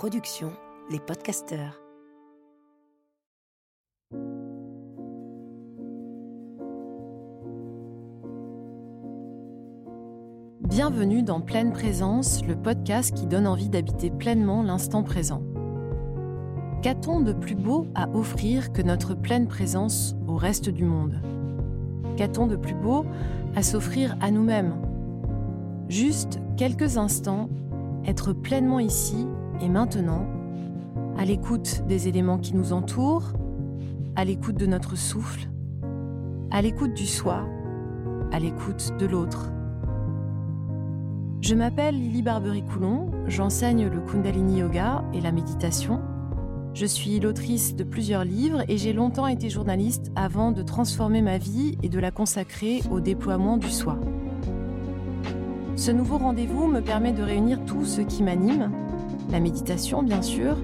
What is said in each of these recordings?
production Les Podcasteurs. Bienvenue dans Pleine Présence, le podcast qui donne envie d'habiter pleinement l'instant présent. Qu'a-t-on de plus beau à offrir que notre pleine présence au reste du monde? Qu'a-t-on de plus beau à s'offrir à nous-mêmes? Juste quelques instants, être pleinement ici et maintenant, à l'écoute des éléments qui nous entourent, à l'écoute de notre souffle, à l'écoute du soi, à l'écoute de l'autre. Je m'appelle Lily Barbery-Coulon, j'enseigne le Kundalini Yoga et la méditation. Je suis l'autrice de plusieurs livres et j'ai longtemps été journaliste avant de transformer ma vie et de la consacrer au déploiement du soi. Ce nouveau rendez-vous me permet de réunir tout ce qui m'anime, la méditation bien sûr,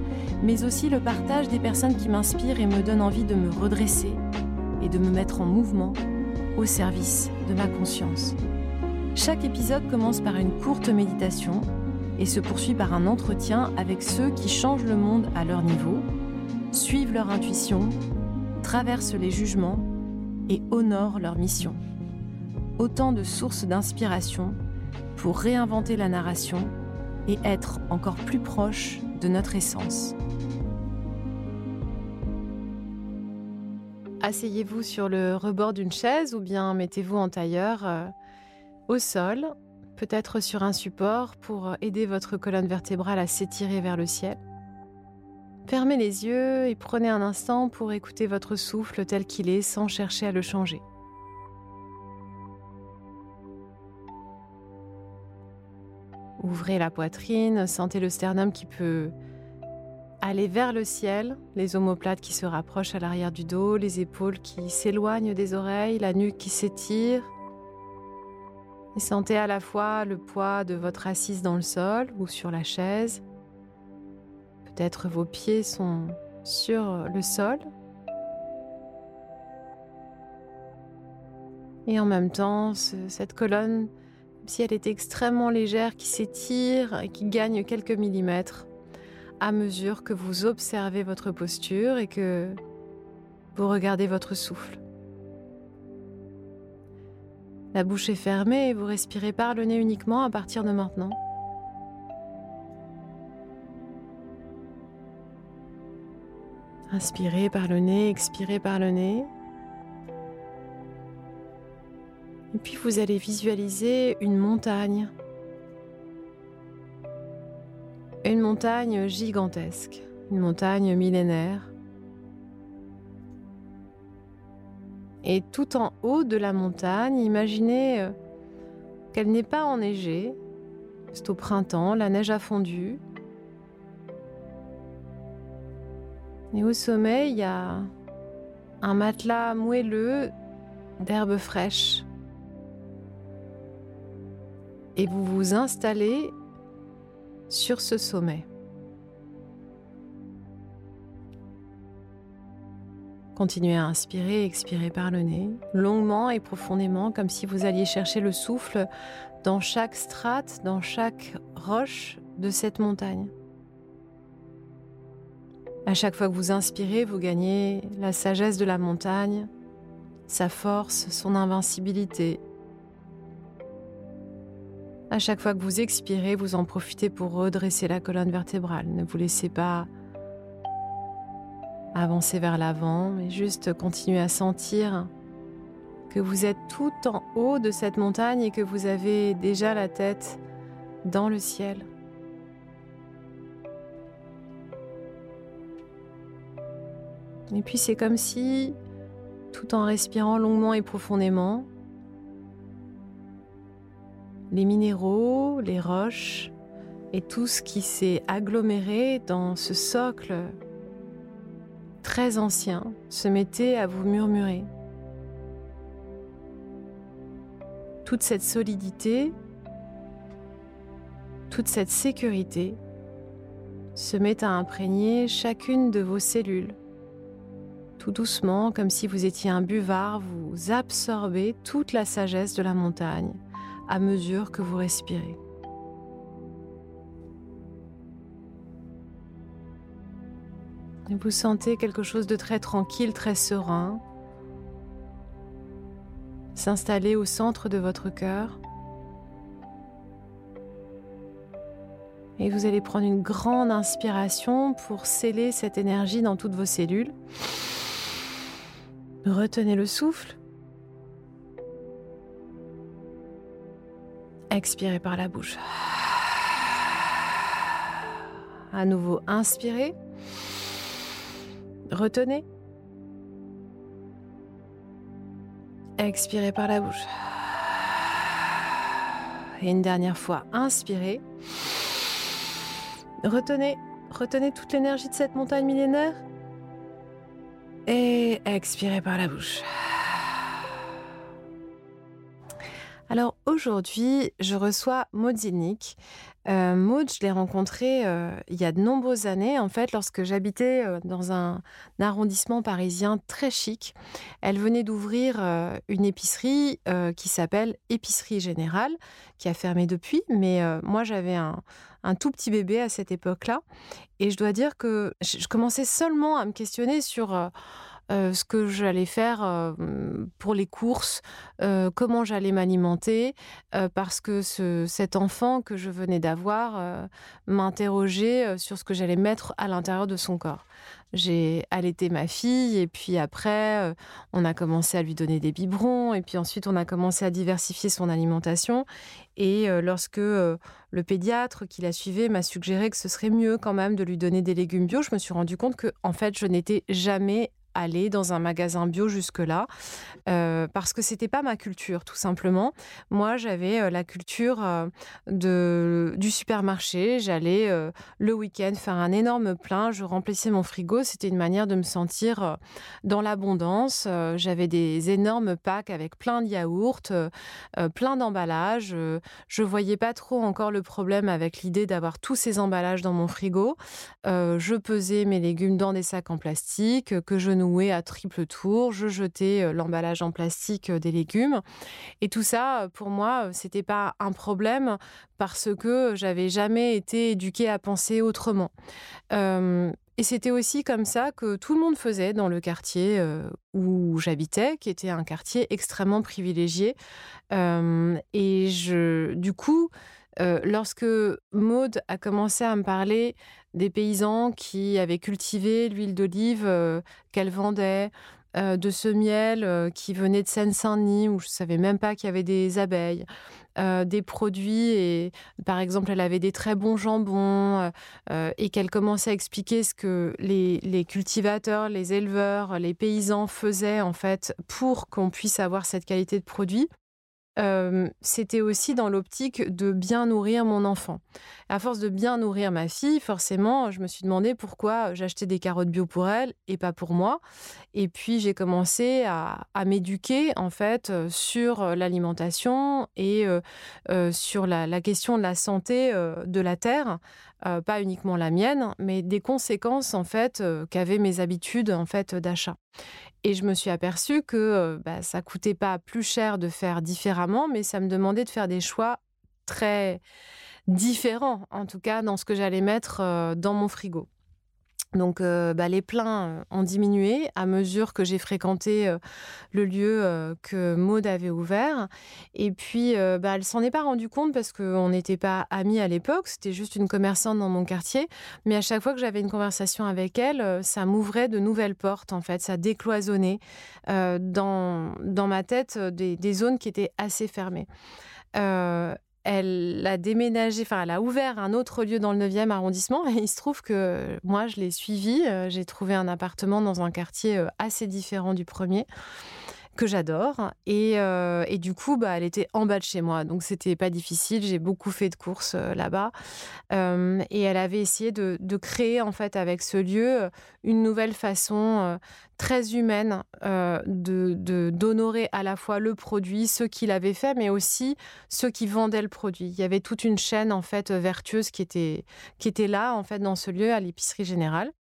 mais aussi le partage des personnes qui m'inspirent et me donnent envie de me redresser et de me mettre en mouvement au service de ma conscience. Chaque épisode commence par une courte méditation et se poursuit par un entretien avec ceux qui changent le monde à leur niveau, suivent leur intuition, traversent les jugements et honorent leur mission. Autant de sources d'inspiration pour réinventer la narration et être encore plus proche de notre essence. Asseyez-vous sur le rebord d'une chaise ou bien mettez-vous en tailleur euh, au sol, peut-être sur un support pour aider votre colonne vertébrale à s'étirer vers le ciel. Fermez les yeux et prenez un instant pour écouter votre souffle tel qu'il est sans chercher à le changer. Ouvrez la poitrine, sentez le sternum qui peut aller vers le ciel, les omoplates qui se rapprochent à l'arrière du dos, les épaules qui s'éloignent des oreilles, la nuque qui s'étire. Sentez à la fois le poids de votre assise dans le sol ou sur la chaise. Peut-être vos pieds sont sur le sol. Et en même temps, cette colonne si elle est extrêmement légère, qui s'étire et qui gagne quelques millimètres à mesure que vous observez votre posture et que vous regardez votre souffle. La bouche est fermée et vous respirez par le nez uniquement à partir de maintenant. Inspirez par le nez, expirez par le nez. Et puis vous allez visualiser une montagne. Une montagne gigantesque, une montagne millénaire. Et tout en haut de la montagne, imaginez euh, qu'elle n'est pas enneigée. C'est au printemps, la neige a fondu. Et au sommet, il y a un matelas moelleux d'herbes fraîches et vous vous installez sur ce sommet. Continuez à inspirer expirer par le nez, longuement et profondément, comme si vous alliez chercher le souffle dans chaque strate, dans chaque roche de cette montagne. À chaque fois que vous inspirez, vous gagnez la sagesse de la montagne, sa force, son invincibilité, à chaque fois que vous expirez, vous en profitez pour redresser la colonne vertébrale. Ne vous laissez pas avancer vers l'avant, mais juste continuez à sentir que vous êtes tout en haut de cette montagne et que vous avez déjà la tête dans le ciel. Et puis c'est comme si, tout en respirant longuement et profondément, les minéraux, les roches et tout ce qui s'est aggloméré dans ce socle très ancien se mettait à vous murmurer. Toute cette solidité, toute cette sécurité se met à imprégner chacune de vos cellules. Tout doucement, comme si vous étiez un buvard, vous absorbez toute la sagesse de la montagne à mesure que vous respirez. Vous sentez quelque chose de très tranquille, très serein s'installer au centre de votre cœur. Et vous allez prendre une grande inspiration pour sceller cette énergie dans toutes vos cellules. Retenez le souffle. Expirez par la bouche. À nouveau, inspirez. Retenez. Expirez par la bouche. Et une dernière fois, inspirez. Retenez, retenez toute l'énergie de cette montagne millénaire. Et expirez par la bouche. Alors aujourd'hui, je reçois Maud Zilnik. Euh, Maud, je l'ai rencontrée euh, il y a de nombreuses années, en fait, lorsque j'habitais euh, dans un, arrondissement parisien très chic. Elle venait d'ouvrir une épicerie qui s'appelle Épicerie Générale, qui a fermé depuis, mais moi j'avais un, tout petit bébé à cette époque-là. Et je dois dire que je commençais seulement à me questionner sur euh, ce que j'allais faire euh, pour les courses, euh, comment j'allais m'alimenter, parce que cet enfant que je venais d'avoir m'interrogeait sur ce que j'allais mettre à l'intérieur de son corps. J'ai allaité ma fille et puis après, on a commencé à lui donner des biberons et puis ensuite on a commencé à diversifier son alimentation. Et lorsque le pédiatre qui la suivait m'a suggéré que ce serait mieux quand même de lui donner des légumes bio, je me suis rendu compte que en fait je n'étais jamais aller dans un magasin bio jusque-là, euh, parce que c'était pas ma culture, tout simplement. Moi, j'avais euh, la culture euh, de, du supermarché. J'allais le week-end faire un énorme plein, je remplissais mon frigo. C'était une manière de me sentir dans l'abondance. j'avais des énormes packs avec plein de yaourts, plein d'emballages. je voyais pas trop encore le problème avec l'idée d'avoir tous ces emballages dans mon frigo. je pesais mes légumes dans des sacs en plastique que je à triple tour, je jetais euh, l'emballage en plastique euh, des légumes. Et tout ça, euh, pour moi, c'était pas un problème parce que j'avais jamais été éduquée à penser autrement. et c'était aussi comme ça que tout le monde faisait dans le quartier où j'habitais, qui était un quartier extrêmement privilégié. et je, du coup, lorsque Maude a commencé à me parler des paysans qui avaient cultivé l'huile d'olive qu'elle vendait, de ce miel qui venait de Seine-Saint-Denis, où je ne savais même pas qu'il y avait des abeilles. des produits et par exemple elle avait des très bons jambons et qu'elle commençait à expliquer ce que les, les, cultivateurs, les éleveurs, les paysans faisaient en fait pour qu'on puisse avoir cette qualité de produit c'était aussi dans l'optique de bien nourrir mon enfant. À force de bien nourrir ma fille, forcément, je me suis demandé pourquoi j'achetais des carottes bio pour elle et pas pour moi. Et puis j'ai commencé à, m'éduquer en fait sur l'alimentation et sur la, question de la santé de la terre, pas uniquement la mienne, mais des conséquences en fait qu'avaient mes habitudes en fait d'achat. Et je me suis aperçue que bah, ça coûtait pas plus cher de faire différemment, mais ça me demandait de faire des choix très différents, en tout cas dans ce que j'allais mettre dans mon frigo. Donc euh, bah, les pleins ont diminué à mesure que j'ai fréquenté euh, le lieu euh, que Maud avait ouvert. Et puis bah, elle s'en est pas rendue compte parce qu'on n'était pas amis à l'époque, c'était juste une commerçante dans mon quartier. Mais à chaque fois que j'avais une conversation avec elle, ça m'ouvrait de nouvelles portes en fait, ça décloisonnait dans, dans ma tête des, des, zones qui étaient assez fermées elle a déménagé, enfin, elle a ouvert un autre lieu dans le 9e arrondissement. Et il se trouve que moi, je l'ai suivi. Euh, j'ai trouvé un appartement dans un quartier euh, assez différent du premier que j'adore. Et, euh, et, du coup, bah, elle était en bas de chez moi. Donc, c'était pas difficile. J'ai beaucoup fait de courses euh, là-bas. Euh, et elle avait essayé de, de, créer, en fait, avec ce lieu, une nouvelle façon très humaine de d'honorer à la fois le produit, ceux qui l'avaient fait, mais aussi ceux qui vendaient le produit. Il y avait toute une chaîne, en fait, vertueuse qui était, qui était là, en fait, dans ce lieu, à l'épicerie générale.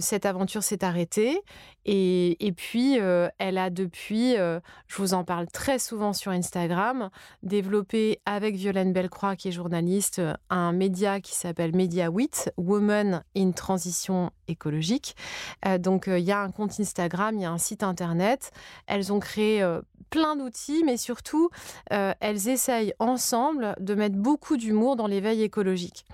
Cette aventure s'est arrêtée. Et, puis, euh, elle a depuis, je vous en parle très souvent sur Instagram, développé avec Violaine Bellecroix, qui est journaliste, un média qui s'appelle Media 8, Women in Transition écologique. donc, il y a un compte Instagram, il y a un site internet. Elles ont créé plein d'outils, mais surtout, elles essayent ensemble de mettre beaucoup d'humour dans l'éveil écologique.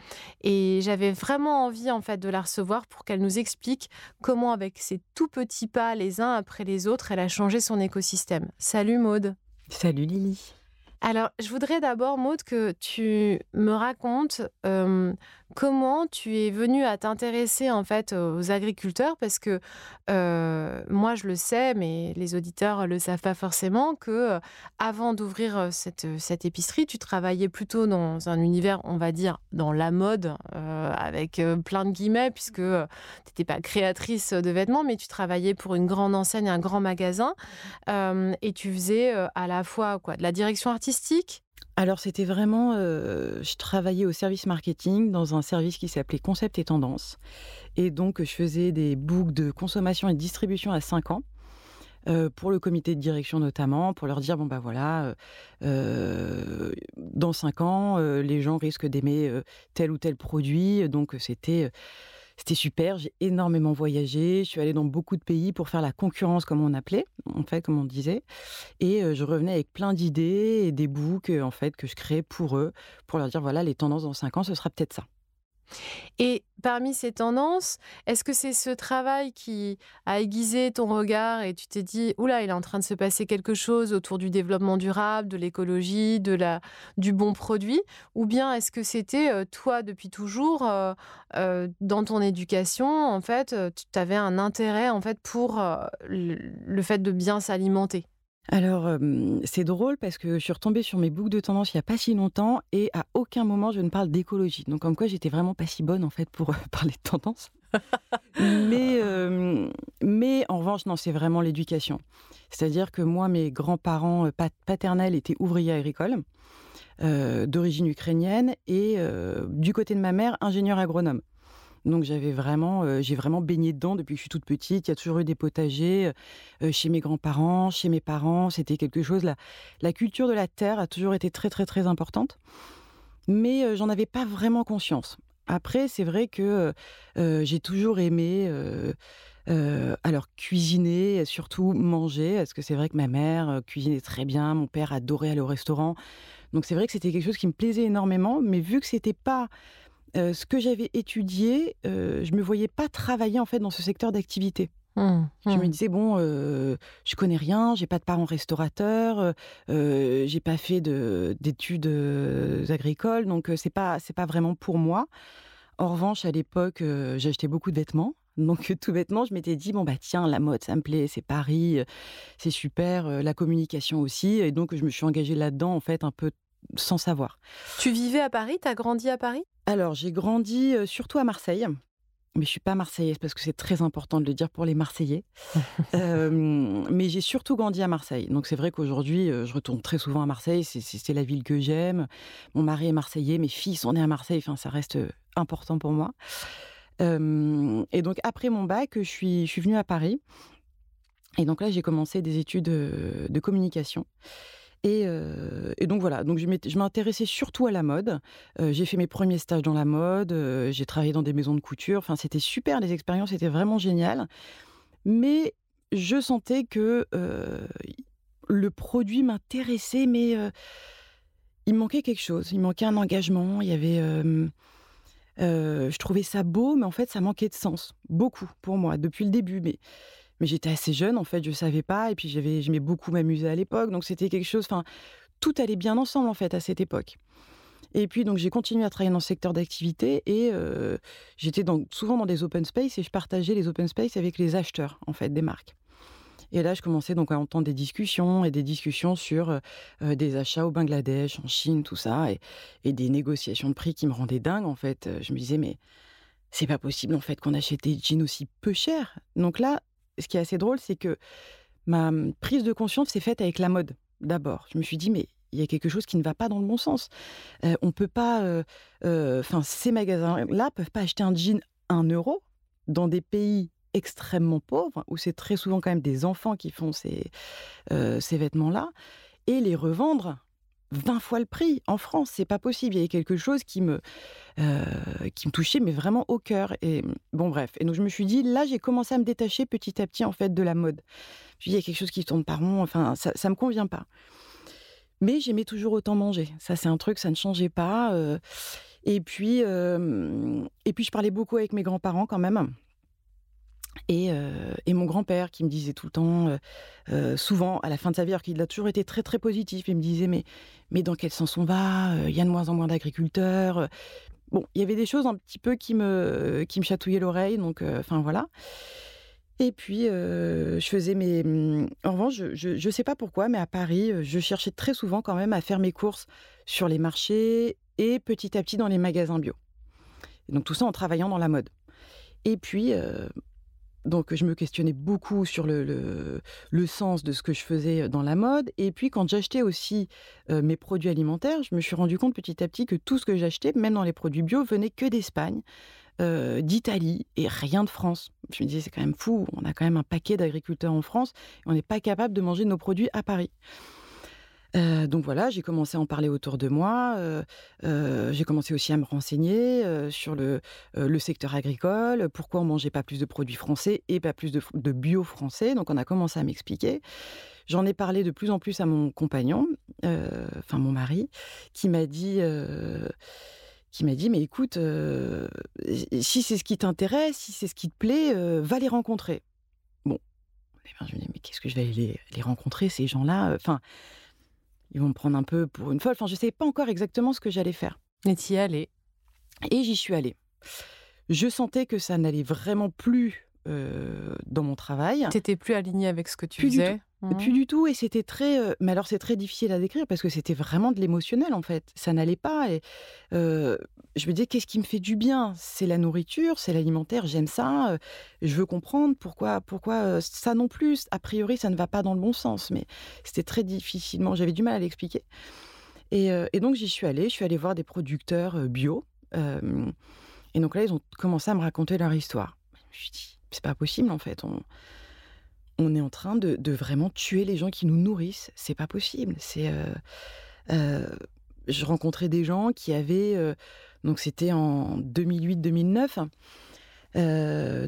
Et j'avais vraiment envie, en fait, de la recevoir pour qu'elle nous explique comment, avec ses tout petits pas, les uns après les autres, elle a changé son écosystème. Salut Maude. Salut Lily. Alors, je voudrais d'abord, Maude, que tu me racontes comment tu es venue à t'intéresser en fait aux agriculteurs? Parce que moi je le sais mais les auditeurs le savent pas forcément que avant d'ouvrir cette, cette épicerie tu travaillais plutôt dans un univers on va dire dans la mode avec plein de guillemets puisque tu n'étais pas créatrice de vêtements mais tu travaillais pour une grande enseigne un grand magasin et tu faisais à la fois quoi de la direction artistique alors c'était vraiment, euh, je travaillais au service marketing dans un service qui s'appelait Concept et Tendance. Et donc je faisais des books de consommation et distribution à 5 ans. Euh, pour le comité de direction notamment, pour leur dire bon bah voilà, euh, dans 5 ans, les gens risquent d'aimer tel ou tel produit, donc c'était c'était super, j'ai énormément voyagé, je suis allée dans beaucoup de pays pour faire la concurrence comme on appelait, en fait, comme on disait. Et je revenais avec plein d'idées et des books, en fait, que je créais pour eux, pour leur dire, voilà, les tendances dans cinq ans, ce sera peut-être ça. Et parmi ces tendances, est-ce que c'est ce travail qui a aiguisé ton regard et tu t'es dit, oula, il est en train de se passer quelque chose autour du développement durable, de l'écologie, de la, du bon produit? Ou bien est-ce que c'était toi depuis toujours, dans ton éducation, en fait, tu avais un intérêt en fait pour le fait de bien s'alimenter? Alors, c'est drôle parce que je suis retombée sur mes boucles de tendance il n'y a pas si longtemps et à aucun moment je ne parle d'écologie. Donc, comme quoi j'étais vraiment pas si bonne en fait pour parler de tendance. mais, mais en revanche, non, c'est vraiment l'éducation. C'est-à-dire que moi, mes grands-parents paternels étaient ouvriers agricoles d'origine ukrainienne et du côté de ma mère, ingénieur agronome. Donc j'avais vraiment, euh, j'ai vraiment baigné dedans depuis que je suis toute petite. Il y a toujours eu des potagers euh, chez mes grands-parents, chez mes parents. C'était quelque chose. La, culture de la terre a toujours été très très très importante, mais euh, j'en avais pas vraiment conscience. Après, c'est vrai que j'ai toujours aimé. alors cuisiner, surtout manger, parce que c'est vrai que ma mère cuisinait très bien, mon père adorait aller au restaurant. Donc c'est vrai que c'était quelque chose qui me plaisait énormément, mais vu que c'était pas ce que j'avais étudié, je me voyais pas travailler en fait dans ce secteur d'activité. Mmh, je me mmh. disais bon, je connais rien, j'ai pas de parents restaurateurs, j'ai pas fait d'études agricoles, donc c'est pas c'est pas vraiment pour moi. En revanche, à l'époque, j'achetais beaucoup de vêtements. Donc tout bêtement, je m'étais dit bon bah tiens la mode ça me plaît, c'est Paris, c'est super, la communication aussi et donc je me suis engagée là-dedans en fait un peu sans savoir. Tu vivais à Paris, tu as grandi à Paris? Alors, j'ai grandi surtout à Marseille. Mais je suis pas marseillaise parce que c'est très important de le dire pour les Marseillais. mais j'ai surtout grandi à Marseille. Donc c'est vrai qu'aujourd'hui, je retourne très souvent à Marseille. C'est la ville que j'aime. Mon mari est marseillais, mes filles sont nées à Marseille. Enfin, ça reste important pour moi. et donc après mon bac, je suis, je suis venue à Paris. Et donc là, j'ai commencé des études de communication. Et, donc voilà, donc je m'intéressais surtout à la mode. j'ai fait mes premiers stages dans la mode, j'ai travaillé dans des maisons de couture. Enfin, c'était super, les expériences étaient vraiment géniales. Mais je sentais que le produit m'intéressait, mais il manquait quelque chose. Il manquait un engagement. Il y avait, je trouvais ça beau, mais en fait, ça manquait de sens, beaucoup pour moi depuis le début. Mais mais j'étais assez jeune, en fait, je savais pas. Et puis, j'avais, j'aimais beaucoup m'amuser à l'époque. Donc, c'était quelque chose, enfin, tout allait bien ensemble, en fait, à cette époque. Et puis, donc, j'ai continué à travailler dans ce secteur d'activité et j'étais souvent dans des open space et je partageais les open space avec les acheteurs, en fait, des marques. Et là, je commençais donc à entendre des discussions et des discussions sur des achats au Bangladesh, en Chine, tout ça, et, et, des négociations de prix qui me rendaient dingue, en fait. Je me disais, mais c'est pas possible, en fait, qu'on achète des jeans aussi peu chers. Donc là, ce qui est assez drôle, c'est que ma mmh, prise de conscience s'est faite avec la mode d'abord. Je me suis dit, mais il y a quelque chose qui ne va pas dans le bon sens. On on peut pas, enfin, ces magasins-là peuvent pas acheter un jean 1 euro dans des pays extrêmement pauvres où c'est très souvent quand même des enfants qui font ces, ces vêtements-là et les revendre 20 fois le prix en France. C'est pas possible. Il y avait quelque chose qui me, euh, qui me touchait, mais vraiment au cœur. Et bon, bref. Et donc, je me suis dit, là, j'ai commencé à me détacher petit à petit, en fait, de la mode. Je il y a quelque chose qui tourne par rond. Enfin, ça, ça me convient pas. Mais j'aimais toujours autant manger. Ça, c'est un truc, ça ne changeait pas. Euh. et puis, et puis, je parlais beaucoup avec mes grands-parents quand même. Et, et, mon grand-père qui me disait tout le temps, souvent à la fin de sa vie, alors qu'il a toujours été très très positif, il me disait mais, mais dans quel sens on va Il y a de moins en moins d'agriculteurs. Bon, il y avait des choses un petit peu qui me, qui me chatouillaient l'oreille, donc enfin voilà. Et puis, je faisais mes. Mmh, en revanche, je ne sais pas pourquoi, mais à Paris, je cherchais très souvent quand même à faire mes courses sur les marchés et petit à petit dans les magasins bio. Donc tout ça en travaillant dans la mode. Et puis, donc, je me questionnais beaucoup sur le, le, sens de ce que je faisais dans la mode. Et puis, quand j'achetais aussi mes produits alimentaires, je me suis rendu compte petit à petit que tout ce que j'achetais, même dans les produits bio, venait que d'Espagne, d'Italie et rien de France. Je me disais, c'est quand même fou. On a quand même un paquet d'agriculteurs en France et on n'est pas capable de manger nos produits à Paris donc voilà, j'ai commencé à en parler autour de moi. j'ai commencé aussi à me renseigner sur le, secteur agricole, pourquoi on mangeait pas plus de produits français et pas plus de, bio français. Donc on a commencé à m'expliquer. J'en ai parlé de plus en plus à mon compagnon, enfin mon mari, qui m'a dit qui m'a dit mais écoute, si c'est ce qui t'intéresse, si c'est ce qui te plaît, va les rencontrer. Bon, ben, je me dis mais qu'est-ce que je vais aller les, les rencontrer ces gens-là Enfin, ils vont me prendre un peu pour une folle. Enfin, je ne savais pas encore exactement ce que j'allais faire. Et y allais Et j'y suis allée. Je sentais que ça n'allait vraiment plus euh, dans mon travail. Tu n'étais plus alignée avec ce que tu faisais Mmh. Plus du tout, et c'était très. Mais alors, c'est très difficile à décrire parce que c'était vraiment de l'émotionnel en fait. Ça n'allait pas. Et euh, je me disais, qu'est-ce qui me fait du bien? C'est la nourriture, c'est l'alimentaire, j'aime ça. Je veux comprendre pourquoi, pourquoi ça non plus? A priori, ça ne va pas dans le bon sens, mais c'était très difficilement. J'avais du mal à l'expliquer. Et, et, donc, j'y suis allée. Je suis allée voir des producteurs bio. et donc là, ils ont commencé à me raconter leur histoire. Je me suis dit, c'est pas possible en fait. On on est en train de, vraiment tuer les gens qui nous nourrissent. C'est pas possible. C'est, euh, euh, je rencontrais des gens qui avaient, euh, donc c'était en 2008-2009,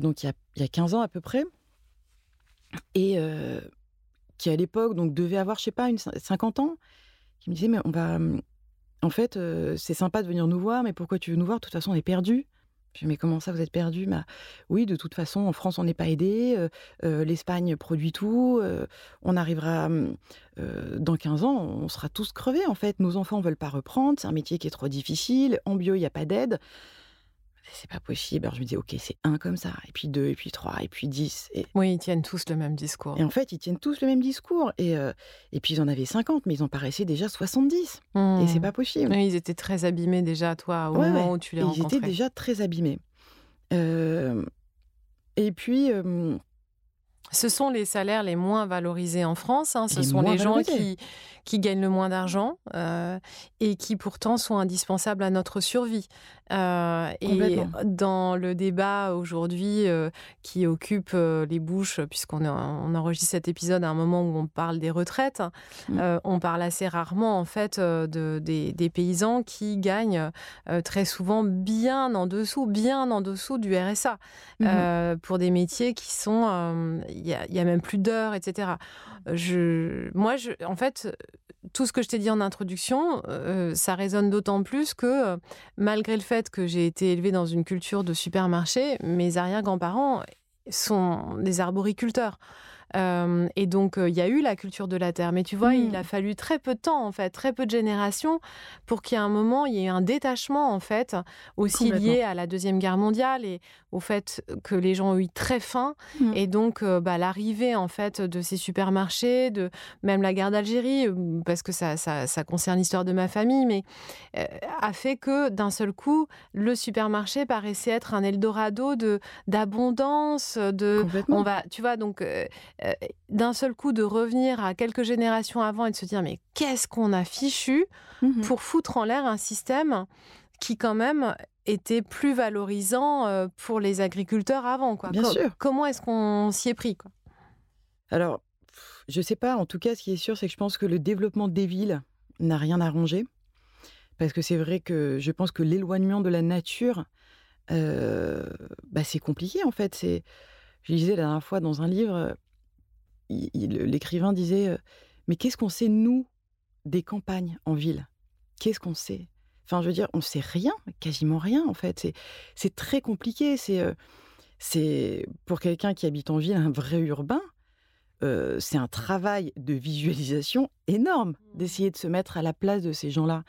donc il y, a, il y, a, 15 ans à peu près, et qui à l'époque donc devait avoir, je sais pas, une 50 ans, qui me disaient mais on va, en fait, c'est sympa de venir nous voir, mais pourquoi tu veux nous voir? De toute façon, on est perdu. Je mais comment ça, vous êtes perdu? Bah, Oui, de toute façon, en France, on n'est pas aidé. L'Espagne produit tout. on arrivera mmh, dans 15 ans, on sera tous crevés, en fait. Nos enfants ne veulent pas reprendre. C'est un métier qui est trop difficile. En bio, il n'y a pas d'aide c'est pas possible. Alors je me dis, ok, c'est un comme ça, et puis deux, et puis trois, et puis dix. Et... Oui, ils tiennent tous le même discours. Et en fait, ils tiennent tous le même discours. Et, euh, et puis ils en avaient 50, mais ils en paraissaient déjà 70. Et c'est mmh. pas possible. Oui, ils étaient très abîmés déjà, toi, au moment où tu les rencontrais. Ils étaient déjà très abîmés. Euh, et puis. Ce sont les salaires les moins valorisés en France. Hein. Ce sont les gens qui, qui gagnent le moins d'argent euh, et qui pourtant sont indispensables à notre survie. Euh, et dans le débat aujourd'hui euh, qui occupe les bouches, puisqu'on on enregistre cet épisode à un moment où on parle des retraites, mmh. on parle assez rarement en fait de, des, paysans qui gagnent très souvent bien en dessous, bien en dessous du RSA mmh. pour des métiers qui sont, il y, y, a même plus d'heures, etc. Je, moi, je, en fait, tout ce que je t'ai dit en introduction, euh, ça résonne d'autant plus que, euh, malgré le fait que j'ai été élevée dans une culture de supermarché, mes arrière-grands-parents sont des arboriculteurs et donc, il y a eu la culture de la terre. Mais tu vois, il mmh. a fallu très peu de temps, en fait, très peu de générations pour qu'il y ait un moment, il y ait un détachement, en fait, aussi lié à la Deuxième Guerre mondiale et au fait que les gens ont eu très faim. Mmh. Et donc, bah, l'arrivée, en fait, de ces supermarchés, de même la guerre d'Algérie, parce que ça, ça, ça concerne l'histoire de ma famille, mais a fait que d'un seul coup, le supermarché paraissait être un Eldorado de d'abondance, de on va, tu vois, donc euh, d'un seul coup de revenir à quelques générations avant et de se dire mais qu'est-ce qu'on a fichu mmh pour foutre en l'air un système qui quand même était plus valorisant euh, pour les agriculteurs avant quoi. Bien sûr. Comment est-ce qu'on s'y est pris quoi? Alors, je sais pas. En tout cas, ce qui est sûr, c'est que je pense que le développement des villes n'a rien arrangé. Parce que c'est vrai que je pense que l'éloignement de la nature, bah, c'est compliqué en fait. C'est, je disais la dernière fois dans un livre, l'écrivain disait Mais qu'est-ce qu'on sait, nous, des campagnes en ville? Qu'est-ce qu'on sait? Enfin, je veux dire, on sait rien, quasiment rien en fait. C'est très compliqué. C'est pour quelqu'un qui habite en ville, un vrai urbain, c'est un travail de visualisation énorme mmh. d'essayer de se mettre à la place de ces gens-là.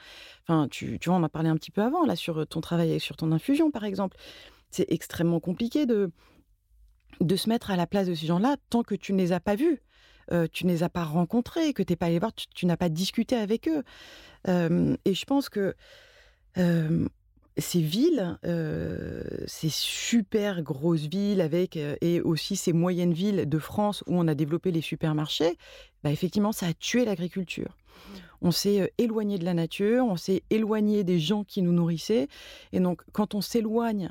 Enfin, tu, tu vois, on a parlé un petit peu avant là sur ton travail sur ton infusion, par exemple. C'est extrêmement compliqué de de se mettre à la place de ces gens-là tant que tu ne les as pas vus. tu ne les as pas rencontrés, que tu n'es pas allé voir, tu, n'as pas discuté avec eux. et je pense que ces villes, ces super grosses villes avec et aussi ces moyennes villes de France où on a développé les supermarchés, bah effectivement, ça a tué l'agriculture. Mmh. On s'est éloigné de la nature, on s'est éloigné des gens qui nous nourrissaient, et donc quand on s'éloigne,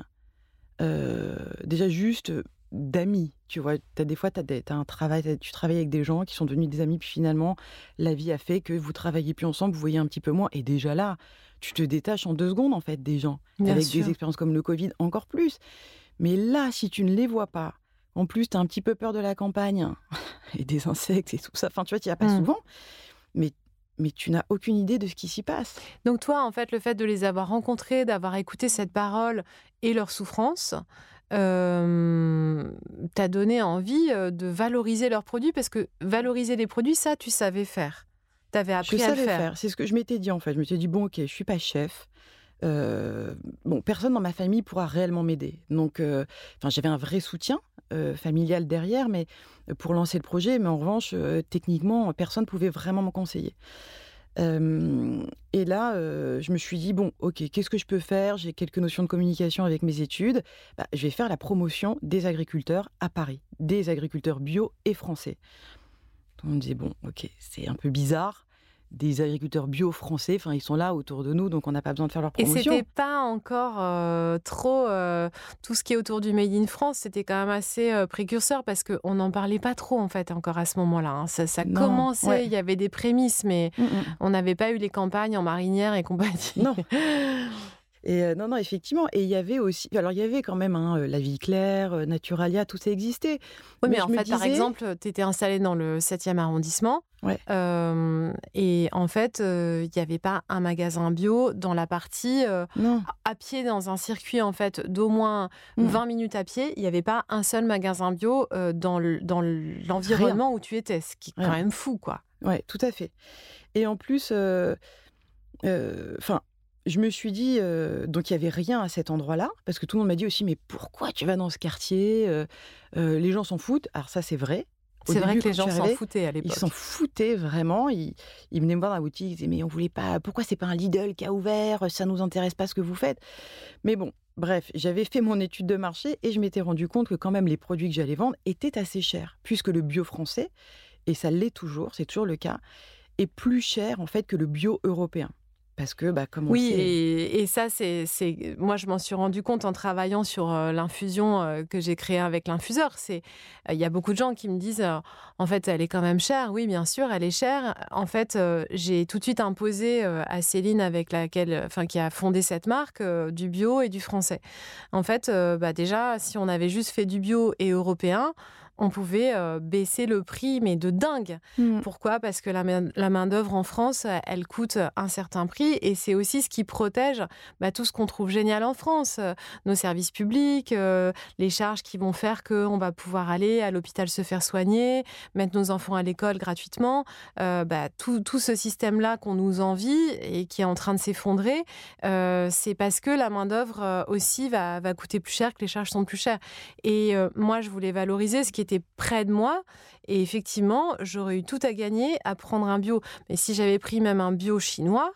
déjà juste d'amis, tu vois, as des fois, tu as, un travail, tu travailles avec des gens qui sont devenus des amis, puis finalement, la vie a fait que vous travaillez plus ensemble, vous voyez un petit peu moins, et déjà là, tu te détaches en deux secondes, en fait, des gens. avec des expériences comme le Covid, encore plus. Mais là, si tu ne les vois pas, en plus, tu as un petit peu peur de la campagne et des insectes et tout ça. Enfin, tu vois, tu n'y as pas mmh. souvent. Mais, mais tu n'as aucune idée de ce qui s'y passe. Donc, toi, en fait, le fait de les avoir rencontrés, d'avoir écouté cette parole et leur souffrance, euh, t'a donné envie de valoriser leurs produits? Parce que valoriser les produits, ça, tu savais faire appris je à savais faire. C'est ce que je m'étais dit en fait. Je me suis dit bon ok, je suis pas chef. Euh, bon, personne dans ma famille pourra réellement m'aider. Donc, euh, enfin, j'avais un vrai soutien euh, familial derrière, mais pour lancer le projet. Mais en revanche, techniquement, personne ne pouvait vraiment me conseiller. Et là, je me suis dit bon, ok, qu'est-ce que je peux faire? J'ai quelques notions de communication avec mes études. Bah, je vais faire la promotion des agriculteurs à Paris, des agriculteurs bio et français. On me disait, bon, ok, c'est un peu bizarre. Des agriculteurs bio français, enfin, ils sont là autour de nous, donc on n'a pas besoin de faire leur promotion. Et c'était pas encore euh, trop euh, tout ce qui est autour du Made in France, c'était quand même assez euh, précurseur parce qu'on n'en parlait pas trop en fait encore à ce moment-là. Hein. Ça, commençait, il y avait des prémices, mais mm, mm. on n'avait pas eu les campagnes en marinière et compagnie. Non. Et non, non, effectivement. Et il y avait aussi, alors il y avait quand même hein, La Vie Claire, Naturalia, tout ça existait. Oui, mais, en fait, par exemple, tu étais installé dans le 7e arrondissement. Ouais. et en fait, il n'y avait pas un magasin bio dans la partie à pied dans un circuit en fait d'au moins 20 mmh. minutes à pied. Il n'y avait pas un seul magasin bio dans l'environnement où tu étais, ce qui est quand même fou, quoi. Ouais, tout à fait. Et en plus, enfin, je me suis dit, donc il y avait rien à cet endroit-là, parce que tout le monde m'a dit aussi, mais pourquoi tu vas dans ce quartier Les gens s'en foutent. Alors ça, c'est vrai. C'est vrai que les gens s'en foutaient à l'époque. Ils s'en foutaient vraiment. Ils, venaient me voir dans la boutique, ils disaient, mais on voulait pas, pourquoi c'est pas un Lidl qui a ouvert Ça nous intéresse pas ce que vous faites. Mais bon, bref, j'avais fait mon étude de marché et je m'étais rendu compte que quand même les produits que j'allais vendre étaient assez chers, puisque le bio français, et ça l'est toujours, c'est toujours le cas, est plus cher en fait que le bio européen. Parce que, bah, comme on oui, et, ça, c'est, moi, je m'en suis rendu compte en travaillant sur l'infusion que j'ai créée avec l'infuseur. C'est, il y a beaucoup de gens qui me disent, en fait, elle est quand même chère. Oui, bien sûr, elle est chère. En fait, j'ai tout de suite imposé à Céline, avec laquelle, enfin, qui a fondé cette marque, du bio et du français. En fait, bah, déjà, si on avait juste fait du bio et européen, on pouvait baisser le prix, mais de dingue. Mmh. Pourquoi? Parce que la, main-d'œuvre en France, elle coûte un certain prix et c'est aussi ce qui protège bah, tout ce qu'on trouve génial en France. Nos services publics, les charges qui vont faire qu'on va pouvoir aller à l'hôpital se faire soigner, mettre nos enfants à l'école gratuitement. Bah, tout, ce système-là qu'on nous envie et qui est en train de s'effondrer, c'est parce que la main-d'œuvre aussi va, va coûter plus cher, que les charges sont plus chères. Et moi, je voulais valoriser ce qui était près de moi. Et effectivement, j'aurais eu tout à gagner à prendre un bio. Mais si j'avais pris même un bio chinois,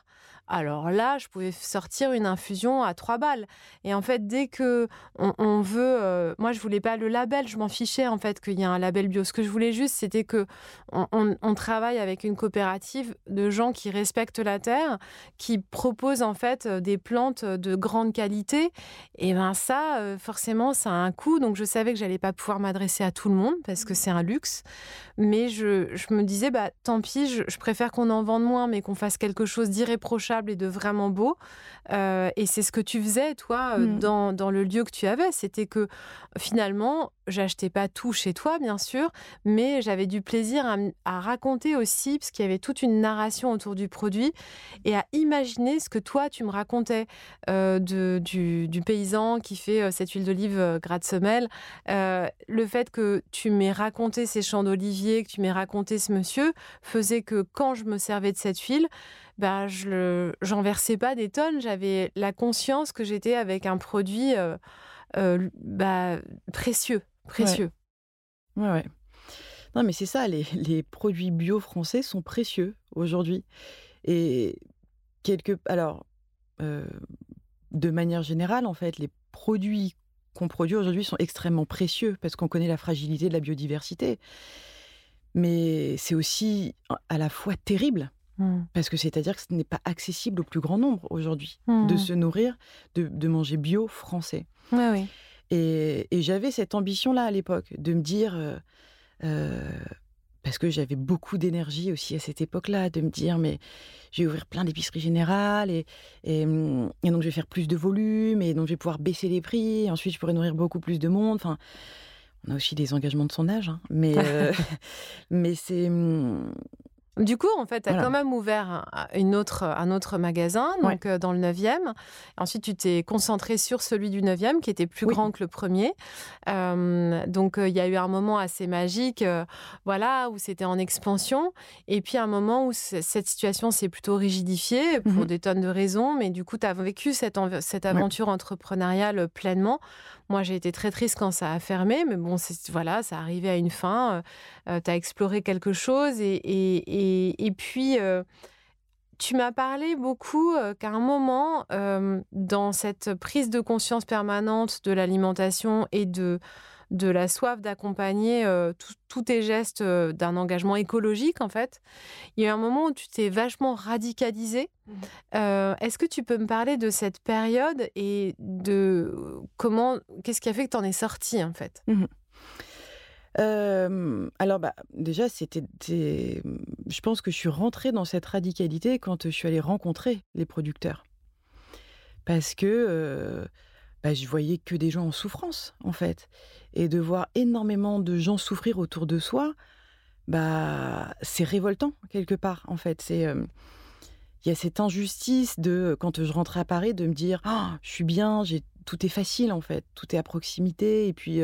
alors là, je pouvais sortir une infusion à trois balles. Et en fait, dès que on, veut, euh, moi, je voulais pas le label, je m'en fichais en fait qu'il y a un label bio. Ce que je voulais juste, c'était que on, travaille avec une coopérative de gens qui respectent la terre, qui proposent en fait euh, des plantes de grande qualité. Et ben ça, euh, forcément, ça a un coût. Donc je savais que j'allais pas pouvoir m'adresser à tout le monde parce que c'est un luxe. Mais je, me disais, bah tant pis, je préfère qu'on en vende moins, mais qu'on fasse quelque chose d'irréprochable et de vraiment beau. Euh, et c'est ce que tu faisais, toi, euh, mmh. dans, dans, le lieu que tu avais. C'était que finalement, j'achetais pas tout chez toi, bien sûr, mais j'avais du plaisir à, raconter aussi, parce qu'il y avait toute une narration autour du produit, et à imaginer ce que toi, tu me racontais euh, de, du, du, paysan qui fait cette huile d'olive gratte semelle. le fait que tu m'aies raconté ces champs d'olivier, que tu m'aies raconté ce monsieur, faisait que quand je me servais de cette huile, bah, je n'en versais pas des tonnes. J'avais la conscience que j'étais avec un produit euh, euh, bah, précieux. précieux. Ouais. ouais, Non, mais c'est ça, les, les, produits bio français sont précieux aujourd'hui. Et quelque. Alors, euh, de manière générale, en fait, les produits qu'on produit aujourd'hui sont extrêmement précieux parce qu'on connaît la fragilité de la biodiversité. Mais c'est aussi à la fois terrible Mmh. Parce que c'est-à-dire que ce n'est pas accessible au plus grand nombre aujourd'hui de mmh. se nourrir, de, manger bio français. oui. Et, j'avais cette ambition-là à l'époque, de me dire, euh, euh, parce que j'avais beaucoup d'énergie aussi à cette époque-là, de me dire, mais je vais ouvrir plein d'épiceries générales et, mmh, et, donc je vais faire plus de volume et donc je vais pouvoir baisser les prix. Et ensuite, je pourrais nourrir beaucoup plus de monde. Enfin, on a aussi des engagements de son âge, hein, mais, euh, mais c'est du coup, en fait, tu as quand même ouvert une autre, un autre magasin, donc euh, dans le 9e. Ensuite, tu t'es concentré sur celui du 9e, qui était plus grand que le premier. Euh, donc, euh, il y a eu un moment assez magique, voilà, où c'était en expansion. Et puis, un moment où cette situation s'est plutôt rigidifiée pour mmh des tonnes de raisons. Mais du coup, tu as vécu cette, cette aventure entrepreneuriale pleinement. Moi, j'ai été très triste quand ça a fermé, mais bon, voilà, ça arrivait à une fin. tu as exploré quelque chose et, et et, puis, euh, tu m'as parlé beaucoup euh, qu'à un moment, euh, dans cette prise de conscience permanente de l'alimentation et de, de la soif d'accompagner tous tes gestes d'un engagement écologique, en fait, il y a eu un moment où tu t'es vachement radicalisé. Mmh. Est-ce que tu peux me parler de cette période et de comment, qu'est-ce qui a fait que tu en es sorti, en fait? Mmh alors, bah, déjà, c'était. Je pense que je suis rentrée dans cette radicalité quand je suis allée rencontrer les producteurs. Parce que bah, je voyais que des gens en souffrance, en fait. Et de voir énormément de gens souffrir autour de soi, bah, c'est révoltant, quelque part, en fait. C'est. il y a cette injustice de, quand je rentrais à Paris, de me dire «Ah, je suis bien, j'ai tout est facile en fait, tout est à proximité. Et puis,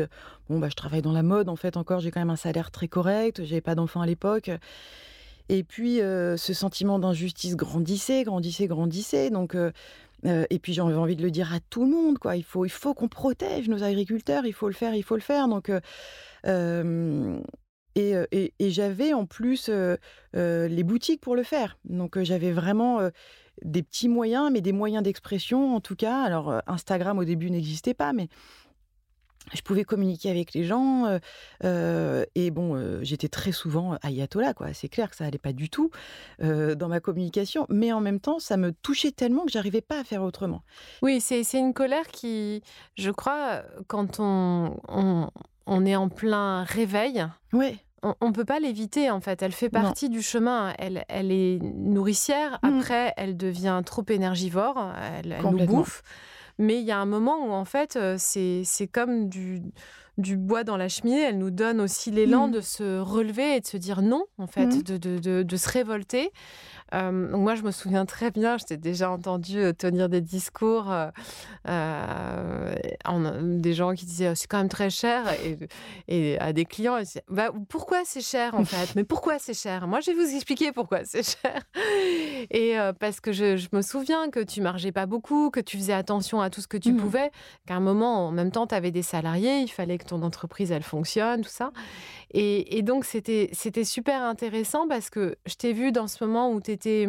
bon, bah, je travaille dans la mode en fait encore, j'ai quand même un salaire très correct, j'avais pas d'enfants à l'époque. Et puis, ce sentiment d'injustice grandissait, grandissait, grandissait. Donc, et puis, j'avais envie de le dire à tout le monde, quoi. Il faut, il faut qu'on protège nos agriculteurs, il faut le faire, il faut le faire. Donc, et, et j'avais en plus les boutiques pour le faire. Donc, j'avais vraiment des petits moyens, mais des moyens d'expression en tout cas. Alors euh, Instagram au début n'existait pas, mais je pouvais communiquer avec les gens euh, euh, et bon j'étais très souvent ayatollah quoi c'est clair que ça allait pas du tout dans ma communication mais en même temps ça me touchait tellement que j'arrivais pas à faire autrement oui c'est une colère qui je crois quand on, on, on est en plein réveil oui on ne peut pas l'éviter en fait. Elle fait partie du chemin. Elle, elle est nourricière. Mmh. Après, elle devient trop énergivore. Elle, nous bouffe. Mais il y a un moment où en fait, euh, c'est comme du, du bois dans la cheminée. Elle nous donne aussi l'élan mmh. de se relever et de se dire non en fait, mmh. de, de, de, se révolter. Euh, moi, je me souviens très bien, je t'ai déjà entendu euh, tenir des discours, euh, des gens qui disaient c'est quand même très cher, et, à des clients, ils disaient bah, pourquoi c'est cher en fait? Mais pourquoi c'est cher? Moi, je vais vous expliquer pourquoi c'est cher. Et parce que je, me souviens que tu margeais pas beaucoup, que tu faisais attention à tout ce que tu mmh. pouvais, qu'à un moment, en même temps, tu avais des salariés, il fallait que ton entreprise, elle fonctionne, tout ça. Et, donc, c'était super intéressant parce que je t'ai vu dans ce moment où tu étais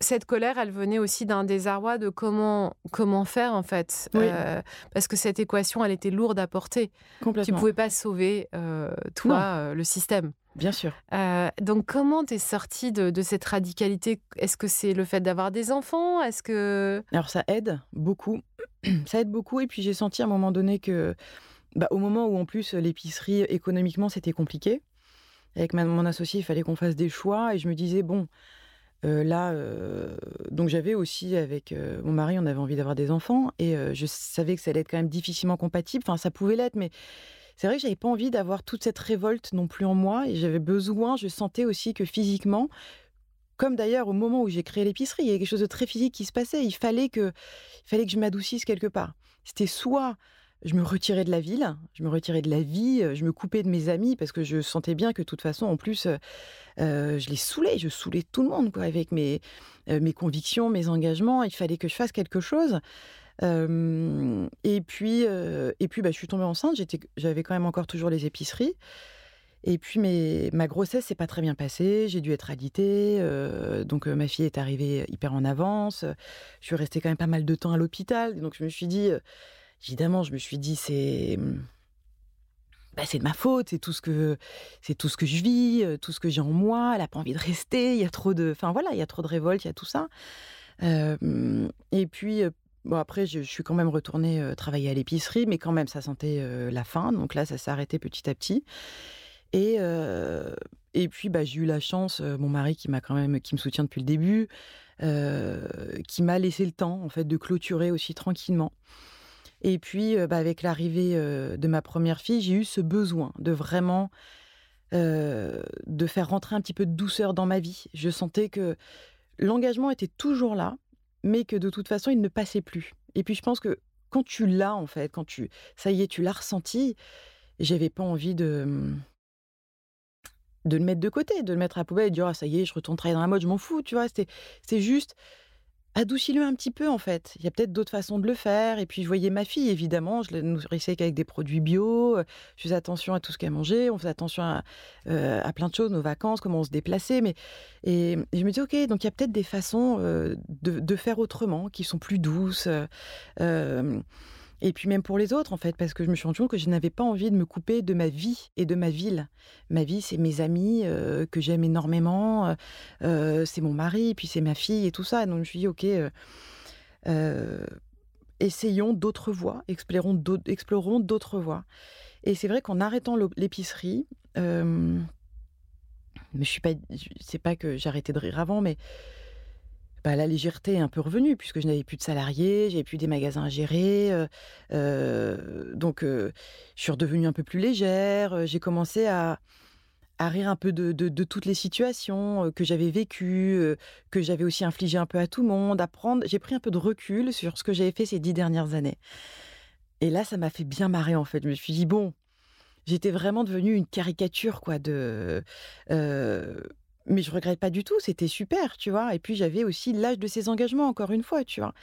cette colère, elle venait aussi d'un désarroi de comment, comment faire, en fait. Euh, parce que cette équation, elle était lourde à porter. Complètement. Tu ne pouvais pas sauver, euh, toi, euh, le système. Bien sûr. donc, comment tu es sortie de, cette radicalité? Est-ce que c'est le fait d'avoir des enfants? Est-ce que... Alors, ça aide beaucoup. ça aide beaucoup. Et puis, j'ai senti à un moment donné que, bah, au moment où, en plus, l'épicerie, économiquement, c'était compliqué, avec mon associé, il fallait qu'on fasse des choix. Et je me disais, bon là, donc j'avais aussi avec mon mari, on avait envie d'avoir des enfants et je savais que ça allait être quand même difficilement compatible. Enfin, ça pouvait l'être, mais c'est vrai que j'avais pas envie d'avoir toute cette révolte non plus en moi et j'avais besoin, je sentais aussi que physiquement, comme d'ailleurs au moment où j'ai créé l'épicerie, il y avait quelque chose de très physique qui se passait. Il fallait que, il fallait que je m'adoucisse quelque part. C'était soit je me retirais de la ville, je me retirais de la vie, je me coupais de mes amis parce que je sentais bien que de toute façon, en plus, je les saoulais, je saoulais tout le monde avec mes, mes convictions, mes engagements. Il fallait que je fasse quelque chose. et puis, et puis bah, je suis tombée enceinte, j'avais quand même encore toujours les épiceries. Et puis ma grossesse s'est pas très bien passée, j'ai dû être alitée, donc ma fille est arrivée hyper en avance. Je suis restée quand même pas mal de temps à l'hôpital, donc je me suis dit, évidemment, je me suis dit, c'est. Mmh, bah, c'est de ma faute, c'est tout ce que c'est tout ce que je vis, tout ce que j'ai en moi. Elle a pas envie de rester. Il y a trop de, enfin voilà, il y a trop de révolte, il y a tout ça. et puis bon après, je, suis quand même retournée travailler à l'épicerie, mais quand même ça sentait la fin. Donc là, ça s'est arrêté petit à petit. Et et puis bah, j'ai eu la chance, mon mari qui m'a quand même qui me soutient depuis le début, qui m'a laissé le temps en fait de clôturer aussi tranquillement. Et puis, bah, avec l'arrivée de ma première fille, j'ai eu ce besoin de vraiment de faire rentrer un petit peu de douceur dans ma vie. Je sentais que l'engagement était toujours là, mais que de toute façon, il ne passait plus. Et puis, je pense que quand tu l'as, en fait, quand tu, ça y est, tu l'as ressenti, j'avais pas envie de mmh, de le mettre de côté, de le mettre à la poubelle et de dire ah, ça y est, je retourne travailler dans la mode, je m'en fous, tu vois. C'est juste Adoucis-le un petit peu en fait. Il y a peut-être d'autres façons de le faire. Et puis je voyais ma fille, évidemment, je la nourrissais avec des produits bio. Je faisais attention à tout ce qu'elle mangeait. On faisait attention à, plein de choses, nos vacances, comment on se déplaçait. Mais et, je me dis ok, donc il y a peut-être des façons de, faire autrement, qui sont plus douces. Et puis même pour les autres, en fait, parce que je me suis que je n'avais pas envie de me couper de ma vie et de ma ville. Ma vie, c'est mes amis euh, que j'aime énormément, euh, euh, c'est mon mari, puis c'est ma fille et tout ça. Donc je me suis dit, ok, essayons d'autres voies, explorons d'autres voies. Et c'est vrai qu'en arrêtant l'épicerie, je suis pas, c'est pas que j'arrêtais de rire avant, mais bah, la légèreté est un peu revenue puisque je n'avais plus de salariés, j'avais plus des magasins à gérer. donc, je suis redevenue un peu plus légère. J'ai commencé à, rire un peu de, toutes les situations que j'avais vécues, que j'avais aussi infligées un peu à tout le monde, à J'ai pris un peu de recul sur ce que j'avais fait ces dix dernières années. Et là, ça m'a fait bien marrer en fait. Je me suis dit, bon, j'étais vraiment devenue une caricature quoi de mais je regrette pas du tout, c'était super, tu vois. Et puis j'avais aussi l'âge de ses engagements, encore une fois, tu vois.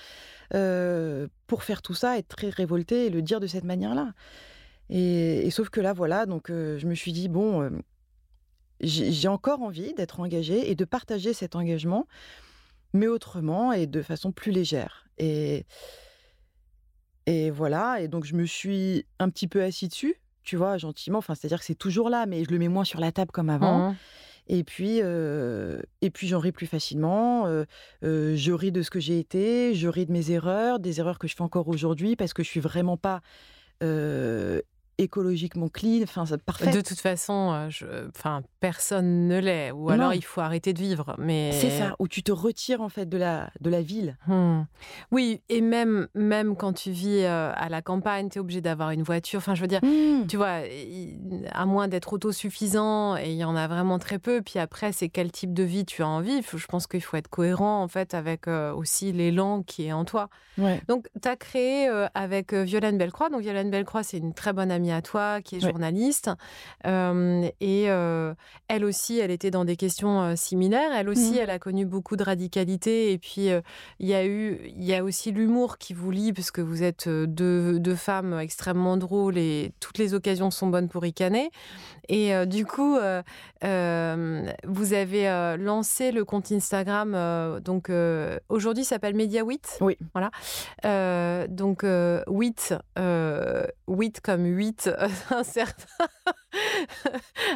pour faire tout ça, être très révoltée et le dire de cette manière-là. Et, sauf que là, voilà, donc je me suis dit, bon, j'ai encore envie d'être engagée et de partager cet engagement, mais autrement et de façon plus légère. Et, et voilà, et donc je me suis un petit peu assis dessus, tu vois, gentiment. Enfin, c'est-à-dire que c'est toujours là, mais je le mets moins sur la table comme avant. Mmh. Et puis, puis j'en ris plus facilement. je ris de ce que j'ai été, je ris de mes erreurs, des erreurs que je fais encore aujourd'hui parce que je suis vraiment pas écologiquement clean, enfin parfait. De toute façon, euh, je, enfin personne ne l'est, ou alors il faut arrêter de vivre. Mais c'est ça, où tu te retires en fait de la de la ville. Hmm. Oui, et même même quand tu vis euh, à la campagne, tu es obligé d'avoir une voiture. Enfin, je veux dire, hmm. tu vois, à moins d'être autosuffisant, et il y en a vraiment très peu. Puis après, c'est quel type de vie tu as envie. Je pense qu'il faut être cohérent en fait avec euh, aussi l'élan qui est en toi. Donc, tu as créé avec Violaine Bellecroix. Donc, Violaine Bellecroix, c'est une très bonne amie amie à toi qui est journaliste. et elle aussi, elle était dans des questions similaires. Elle aussi, mmh. elle a connu beaucoup de radicalité. Et puis, il y a eu, il y a aussi l'humour qui vous lie, parce que vous êtes deux, deux, femmes extrêmement drôles et toutes les occasions sont bonnes pour ricaner. Et du coup, vous avez lancé le compte Instagram. donc, aujourd'hui, s'appelle MediaWit. Oui. Voilà. donc, euh, 8, euh, comme 8, un certain...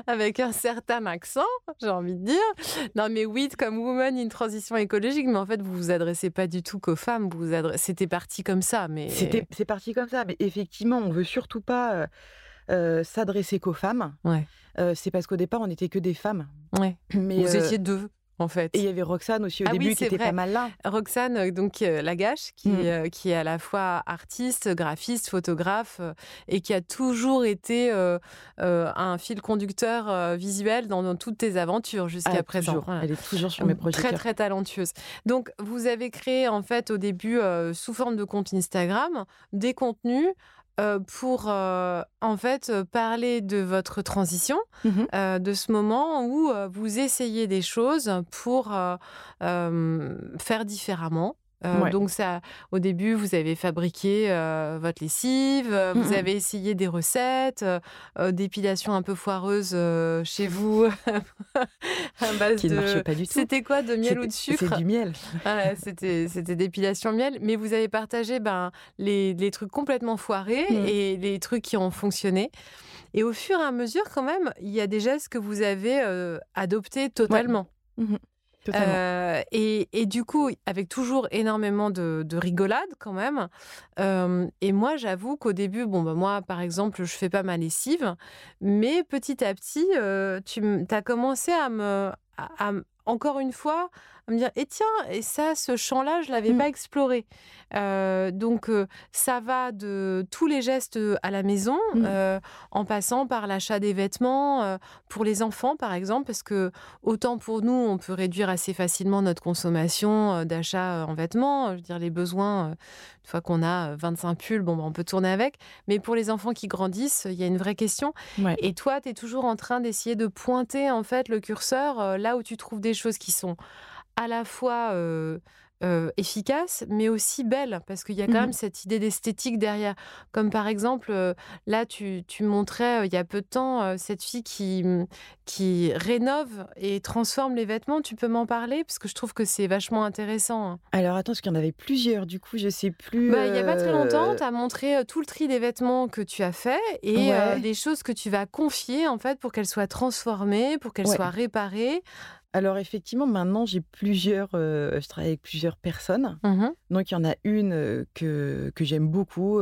avec un certain accent, j'ai envie de dire. Non, mais 8 comme Woman in Transition écologique, mais en fait, vous vous adressez pas du tout qu'aux femmes. Vous, vous C'était parti comme ça, mais... C'est parti comme ça, mais effectivement, on veut surtout pas... Euh, euh, s'adresser qu'aux femmes. Ouais. Euh, c'est parce qu'au départ, on n'était que des femmes. Ouais. Mais vous étiez deux en fait. Et il y avait Roxane aussi au ah début qui était pas mal là. Roxane, euh, donc euh, Lagache, qui, mm. euh, qui est à la fois artiste, graphiste, photographe et qui a toujours été un fil conducteur visuel dans, toutes tes aventures jusqu'à ah, présent. Elle est toujours sur mes projets. Très très talentueuse. Donc vous avez créé en fait au début sous forme de compte Instagram des contenus euh, pour euh, en fait euh, parler de votre transition, mmh de ce moment où vous essayez des choses pour faire différemment, euh, donc ça, au début, vous avez fabriqué euh, votre lessive, euh, vous avez essayé des recettes, d'épilation un peu foireuse chez vous, à base Qui ne marchait pas du tout. C'était quoi, de miel ou de sucre? C'est du miel. c'était c'était d'épilation miel, mais vous avez partagé ben les, les trucs complètement foirés mmh. et les trucs qui ont fonctionné. Et au fur et à mesure, quand même, il y a des gestes que vous avez adoptés totalement. Mmh euh, et, du coup, avec toujours énormément de, de rigolade quand même. Euh, et moi, j'avoue qu'au début, bon, bah, moi, par exemple, je fais pas ma lessive, mais petit à petit, euh, tu as commencé à me, à, encore une fois, à me dire, et tiens, et ça, ce champ-là, je l'avais mmh. pas exploré. Euh, donc, euh, ça va de tous les gestes euh, à la maison, mmh. en passant par l'achat des vêtements pour les enfants, par exemple, parce que autant pour nous, on peut réduire assez facilement notre consommation d'achat en vêtements. Je veux dire, les besoins, une fois qu'on a 25 pulls, bon, bah, on peut tourner avec. Mais pour les enfants qui grandissent, il y a une vraie question. Et toi, tu es toujours en train d'essayer de pointer, en fait, le curseur là où tu trouves des choses qui sont à la fois efficace, mais aussi belle, parce qu'il y a quand mmh même cette idée d'esthétique derrière. Comme par exemple, là, tu, tu montrais il y a peu de temps cette fille qui, mmh, qui rénove et transforme les vêtements. Tu peux m'en parler? Parce que je trouve que c'est vachement intéressant. Hein. Alors attends, parce qu'il y en avait plusieurs, du coup, je sais plus. Bah, il n'y a pas très longtemps, tu as montré tout le tri des vêtements que tu as fait et des choses que tu vas confier, en fait, pour qu'elles soient transformées, pour qu'elles soient réparées. Alors effectivement, maintenant j'ai plusieurs, je travaille avec plusieurs personnes. Mmh Donc il y en a une que, que j'aime beaucoup.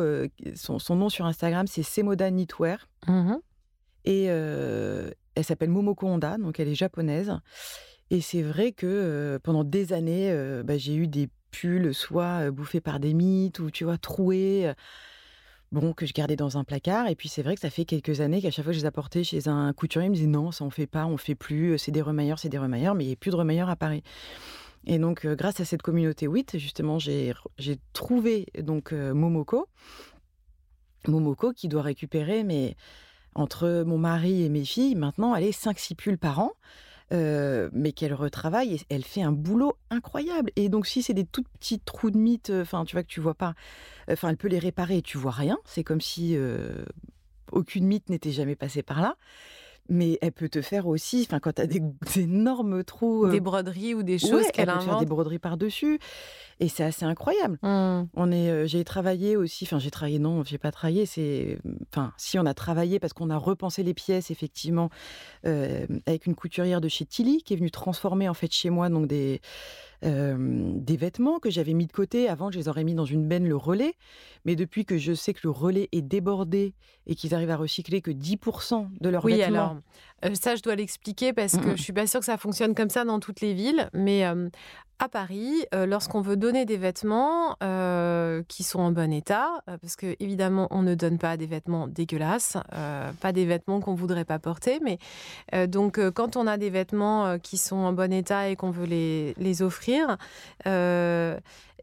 son, nom sur Instagram c'est Semoda Knitwear. Mmh Et elle s'appelle Momoko Honda, donc elle est japonaise. Et c'est vrai que pendant des années, bah, j'ai eu des pulls soit bouffés par des mythes ou tu vois troués bon, que je gardais dans un placard. Et puis c'est vrai que ça fait quelques années qu'à chaque fois que je les apportais chez un couturier, il me disait non, ça on fait pas, on fait plus, c'est des remailleurs, c'est des remailleurs, mais il n'y a plus de remailleurs à Paris. Et donc, euh, grâce à cette communauté 8, justement, j'ai trouvé donc euh, Momoko. Momoko qui doit récupérer, mais entre mon mari et mes filles, maintenant, elle est 5-6 pulls par an. Mais qu'elle retravaille et elle fait un boulot incroyable. Et donc, si c'est des tout petits trous de mythe, enfin, tu vois que tu vois pas, enfin, elle peut les réparer et tu vois rien. C'est comme si aucune mythe n'était jamais passée par là mais elle peut te faire aussi, enfin, quand tu as des, énormes trous. Des broderies ou des choses qu'elle invente. Peut faire des broderies par-dessus. Et c'est assez incroyable. Mmh. On est, j'ai travaillé aussi, enfin, j'ai travaillé, non, j'ai pas travaillé, c'est. Enfin, si on a travaillé parce qu'on a repensé les pièces, effectivement, avec une couturière de chez Tilly qui est venue transformer, en fait, chez moi, donc des des vêtements que j'avais mis de côté. Avant, je les aurais mis dans une benne le relais. Mais depuis que je sais que le relais est débordé et qu'ils arrivent à recycler que 10% de leurs oui, vêtements. Alors, ça, je dois l'expliquer parce que je suis pas sûre que ça fonctionne comme ça dans toutes les villes. Mais à Paris, lorsqu'on veut donner des vêtements qui sont en bon état, parce que évidemment on ne donne pas des vêtements dégueulasses, pas des vêtements qu'on voudrait pas porter, mais donc quand on a des vêtements qui sont en bon état et qu'on veut les, les offrir,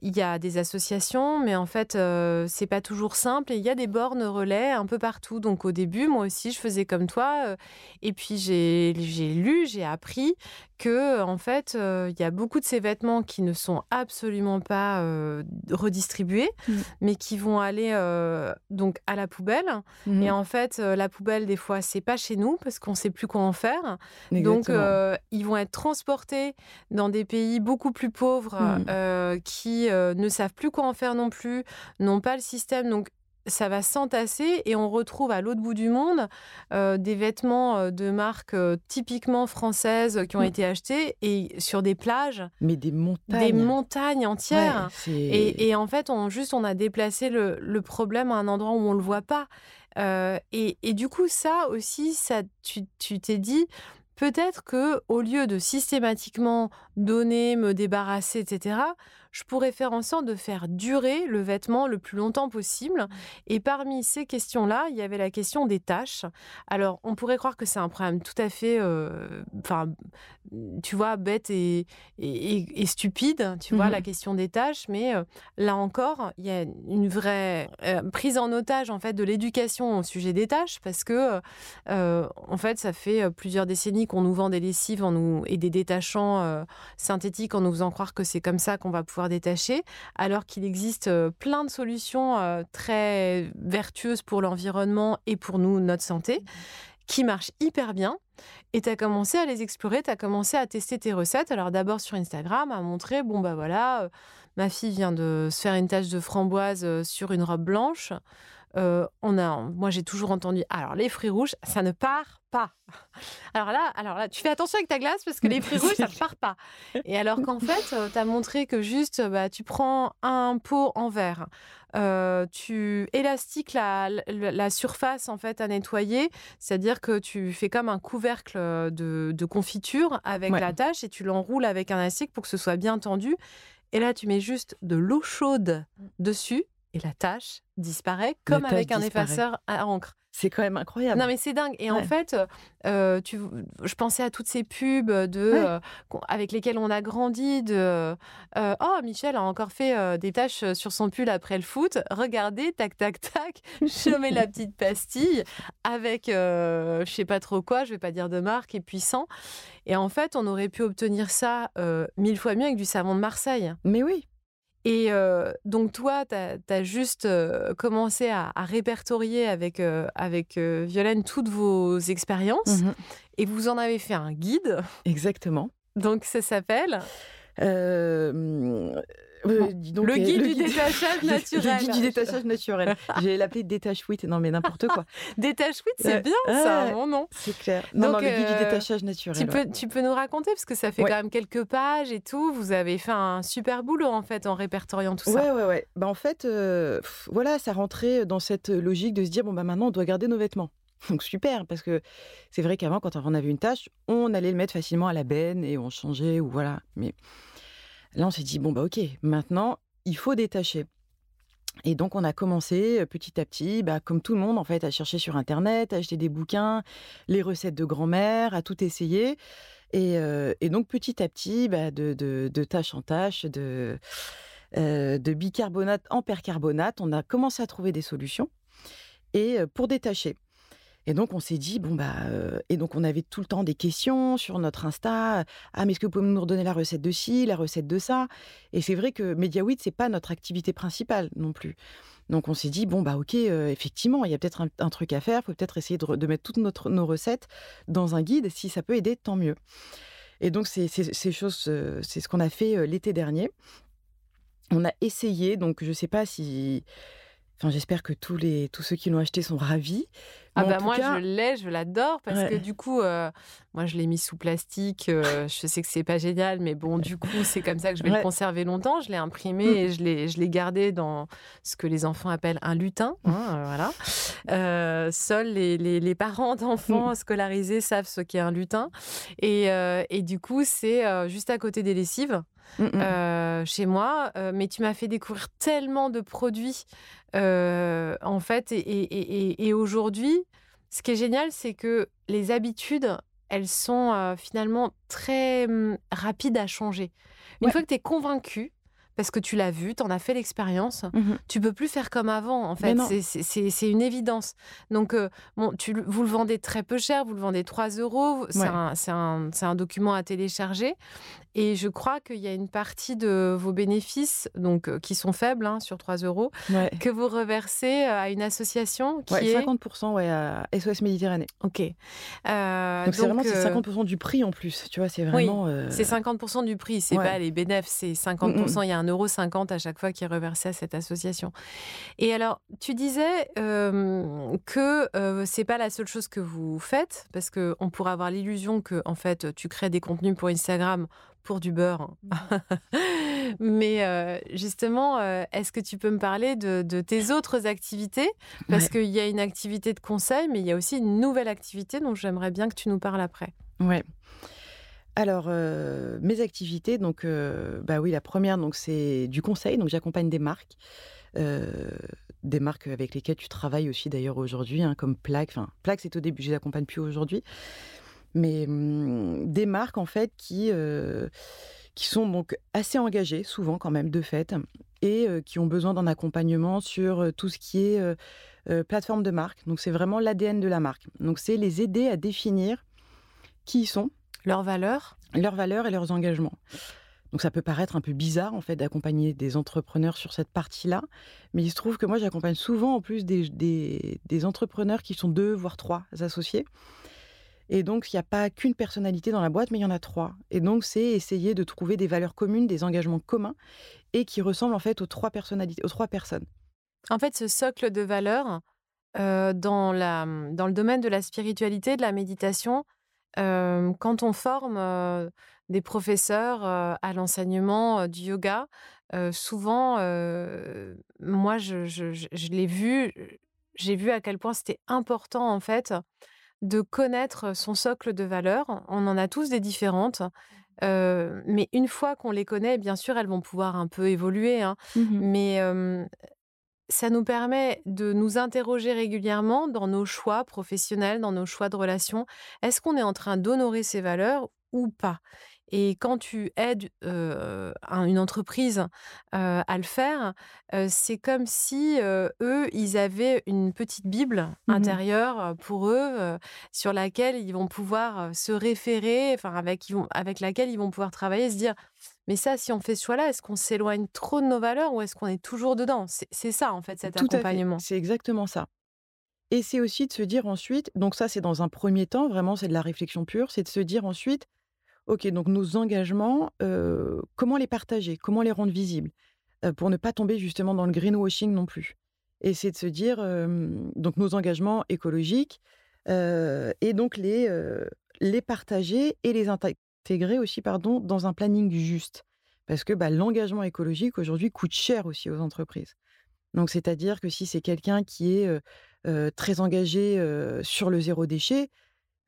il y a des associations, mais en fait, euh, c'est pas toujours simple. Et il y a des bornes relais un peu partout. Donc au début, moi aussi, je faisais comme toi. euh, et puis j'ai lu, j'ai appris que en fait, euh, il y a beaucoup de ces vêtements qui ne sont absolument pas euh, redistribués, Mm. mais qui vont aller euh, donc à la poubelle. Mhm. Et en fait, la poubelle, des fois, c'est pas chez nous parce qu'on sait plus quoi en faire. Donc, Exactement. ils vont être transportés dans des pays beaucoup plus pauvres Mm. qui ne savent plus quoi en faire non plus, n'ont pas le système. Donc, ça va s'entasser et on retrouve à l'autre bout du monde euh, des vêtements euh, de marques euh, typiquement françaises qui ont Mm. été achetés et sur des plages, Mais des montagnes. des montagnes entières. Et, et en fait, on, juste, on a déplacé le, le problème à un endroit où on ne le voit pas. Euh, et, et du coup, ça aussi, ça, tu tu t'es dit, peut-être que au lieu de systématiquement donner, me débarrasser, etc., je pourrais faire en sorte de faire durer le vêtement le plus longtemps possible. Et parmi ces questions-là, il y avait la question des tâches. Alors, on pourrait croire que c'est un problème tout à fait, euh, enfin, tu vois, bête et, et- et- et stupide, tu vois, la question des tâches. Mais euh, là encore, il y a une vraie euh, prise en otage, en fait, de l'éducation au sujet des tâches, parce que, en fait, ça fait plusieurs décennies qu'on nous vend des lessives en nous, et des détachants synthétiques en nous faisant croire que c'est comme ça qu'on va pouvoir détacher, alors qu'il existe euh, plein de solutions euh, très vertueuses pour l'environnement et pour nous, notre santé, qui marchent hyper bien. Et tu as commencé à les explorer, tu as commencé à tester tes recettes. Alors d'abord sur Instagram, à montrer, bon bah voilà, euh, ma fille vient de se faire une tache de framboise sur une robe blanche. Euh, on a, moi j'ai toujours entendu, alors les fruits rouges, ça ne part pas. Alors là, alors là, tu fais attention avec ta glace parce que les fruits rouges, ça ne part pas. Et alors qu'en fait, tu as montré que juste, bah, tu prends un pot en verre, euh, tu élastiques la, la, la surface en fait à nettoyer, c'est-à-dire que tu fais comme un couvercle de, de confiture avec Ouais. la tâche et tu l'enroules avec un élastique pour que ce soit bien tendu. Et là, tu mets juste de l'eau chaude dessus et la tâche disparaît comme avec un disparaît. effaceur à encre. C'est quand même incroyable. Non mais c'est dingue. Et en fait, euh, tu, je pensais à toutes ces pubs de, Ouais. euh, avec lesquelles on a grandi. De, euh, oh, Michel a encore fait des tâches sur son pull après le foot. Regardez, tac, tac, tac. Je mets la petite pastille avec, je sais pas trop quoi, je vais pas dire de marque, et puissant. Et en fait, on aurait pu obtenir ça mille fois mieux avec du savon de Marseille. Mais oui. Et euh, donc toi, tu as, juste euh, commencé à, à répertorier avec, euh, avec Violaine toutes vos expériences Mhm. et vous en avez fait un guide. Exactement. Donc ça s'appelle Euh, euh, dis donc, Le euh, guide du détachage naturel. Le guide du détachage naturel. J'ai l'appelé détache fuite. Non, mais n'importe quoi. Détache Fruit, c'est bien ça, Ouais. mon nom. C'est clair. Non, Donc, non, le guide euh, du détachage naturel. Tu peux, tu peux nous raconter, parce que ça fait Ouais. quand même quelques pages et tout. Vous avez fait un super boulot en fait en répertoriant tout ça. Ouais, ouais, ouais. Bah, en fait, euh, voilà, ça rentrait dans cette logique de se dire bon, bah maintenant, on doit garder nos vêtements. Donc super, parce que c'est vrai qu'avant, quand on avait une tâche, on allait le mettre facilement à la benne et on changeait, ou voilà. Mais là, on s'est dit bon, bah ok, maintenant, il faut détacher. Et donc, on a commencé euh, petit à petit, bah, comme tout le monde, en fait, à chercher sur Internet, à acheter des bouquins, les recettes de grand-mère, à tout essayer. Et, euh, donc, petit à petit, bah, de, tâche en tâche, de, euh, de bicarbonate en percarbonate, on a commencé à trouver des solutions et pour détacher. Et donc on s'est dit bon bah euh, et donc on avait tout le temps des questions sur notre Insta. Ah mais est-ce que vous pouvez nous redonner la recette de ci, la recette de ça? Et c'est vrai que MediaWit c'est pas notre activité principale non plus. Donc on s'est dit bon bah ok euh, effectivement il y a peut-être un, truc à faire. Faut peut-être essayer de, re- de mettre toutes nos recettes dans un guide. Si ça peut aider tant mieux. Et donc c'est euh, ce qu'on a fait l'été dernier. On a essayé donc je sais pas si j'espère que tous, les, tous ceux qui l'ont acheté sont ravis. Ah Mais bah moi cas- je l'ai, je l'adore parce Ouais. que du coup euh, moi je l'ai mis sous plastique. euh, je sais que c'est pas génial, mais bon du coup c'est comme ça que je vais Ouais. le conserver longtemps. Je l'ai imprimé Mm. et je l'ai je l'ai gardé dans ce que les enfants appellent un lutin. hein, euh, voilà. Euh, seuls les, les, les parents d'enfants Mm. scolarisés savent ce qu'est un lutin. Et, et du coup c'est juste à côté des lessives Mm, mm. euh, chez moi, euh, mais tu m'as fait découvrir tellement de produits euh, en fait. Et, et- et- et- et aujourd'hui, ce qui est génial, c'est que les habitudes, elles sont finalement très hum, rapides à changer. Une Ouais. fois que tu es convaincu, parce que tu l'as vu, tu en as fait l'expérience. Mmh Tu peux plus faire comme avant, en fait. C'est une évidence. Donc, euh, bon, tu, vous le vendez très peu cher, vous le vendez 3 euros. C'est un, un, document à télécharger. Et je crois qu'il y a une partie de vos bénéfices, donc euh, qui sont faibles, hein, sur 3 euros, que vous reversez euh, à une association qui est... 50% ouais, à SOS Méditerranée. Ok. Euh, donc, c'est vraiment 50% du prix en plus, tu vois, c'est vraiment... c'est 50% du prix, c'est pas les bénéfices, c'est 50%, mm, mm. il y a 1,50€ à chaque fois qui est reversé à cette association. Et alors, tu disais que c'est pas la seule chose que vous faites, parce qu'on pourrait avoir l'illusion que, en fait, tu crées des contenus pour Instagram pour du beurre. Mmh. Mais euh, justement, euh, est-ce que tu peux me parler de, tes autres activités? Parce qu'il y a une activité de conseil, mais il y a aussi une nouvelle activité dont j'aimerais bien que tu nous parles après. Ouais. Alors, euh, mes activités, donc, bah oui, la première, donc c'est du conseil. Donc, j'accompagne des marques, des marques avec lesquelles tu travailles aussi d'ailleurs aujourd'hui, hein, comme Plaque. Enfin, Plaque, c'est au début, je les accompagne plus aujourd'hui mais mmh, des marques en fait qui, qui sont donc assez engagées, souvent quand même de fait, et qui ont besoin d'un accompagnement sur tout ce qui est plateforme de marque. Donc c'est vraiment l'ADN de la marque. Donc c'est les aider à définir qui ils sont. Leurs valeurs? Leurs valeurs et leurs engagements. Donc ça peut paraître un peu bizarre en fait d'accompagner des entrepreneurs sur cette partie-là, mais il se trouve que moi j'accompagne souvent en plus des, des, des entrepreneurs qui sont deux voire trois associés et donc, il n'y a pas qu'une personnalité dans la boîte, mais il y en a trois. Et donc, c'est essayer de trouver des valeurs communes, des engagements communs, et qui ressemblent en fait aux trois personnalités, aux trois personnes. En fait, ce socle de valeurs euh, dans, la, dans le domaine de la spiritualité, de la méditation, euh, quand on forme euh, des professeurs à l'enseignement du yoga, souvent, moi, je, l'ai vu, j'ai vu à quel point c'était important en fait de connaître son socle de valeurs. On en a tous des différentes. mais une fois qu'on les connaît, bien sûr, elles vont pouvoir un peu évoluer. Hein. Mmh mais ça nous permet de nous interroger régulièrement dans nos choix professionnels, dans nos choix de relations. Est-ce qu'on est en train d'honorer ces valeurs ou pas? Et quand tu aides une entreprise à le faire, c'est comme si eux, ils avaient une petite Bible mmh intérieure pour eux, sur laquelle ils vont pouvoir se référer, enfin avec, avec laquelle ils vont pouvoir travailler, se dire, mais ça, si on fait ce choix-là, est-ce qu'on s'éloigne trop de nos valeurs ou est-ce qu'on est toujours dedans? C'est ça, en fait, cet accompagnement. C'est exactement ça. Et c'est aussi de se dire ensuite, donc ça c'est dans un premier temps, vraiment c'est de la réflexion pure, c'est de se dire ensuite, Ok, donc nos engagements, comment les partager, comment les rendre visibles, pour ne pas tomber justement dans le greenwashing non plus. Et c'est de se dire, donc nos engagements écologiques, et donc les, les partager et les intégrer aussi pardon, dans un planning juste. Parce que bah, l'engagement écologique aujourd'hui coûte cher aussi aux entreprises. Donc c'est-à-dire que si c'est quelqu'un qui est très engagé sur le zéro déchet,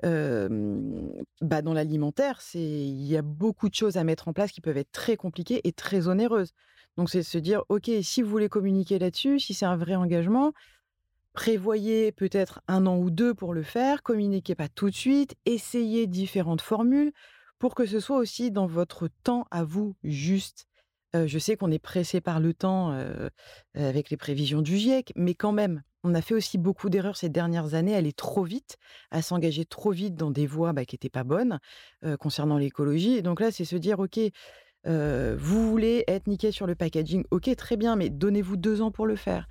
bah dans l'alimentaire, c'est il y a beaucoup de choses à mettre en place qui peuvent être très compliquées et très onéreuses. Donc c'est se dire, ok, si vous voulez communiquer là-dessus, si c'est un vrai engagement, prévoyez peut-être un an ou deux pour le faire, communiquez pas tout de suite, essayez différentes formules pour que ce soit aussi dans votre temps à vous juste. je sais qu'on est pressé par le temps avec les prévisions du GIEC, mais quand même, on a fait aussi beaucoup d'erreurs ces dernières années, aller trop vite, à s'engager trop vite dans des voies bah, qui n'étaient pas bonnes concernant l'écologie. Et donc là, c'est se dire, OK, vous voulez être niqué sur le packaging, ok, très bien, mais donnez-vous deux ans pour le faire.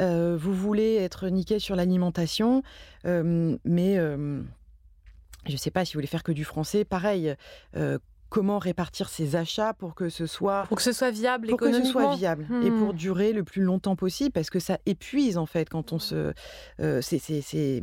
vous voulez être niqué sur l'alimentation, mais je ne sais pas si vous voulez faire que du français, pareil comment répartir ses achats pour que ce soit pour que ce soit viable pour que ce soit viable et pour hmm. durer le plus longtemps possible parce que ça épuise en fait quand on se euh, c'est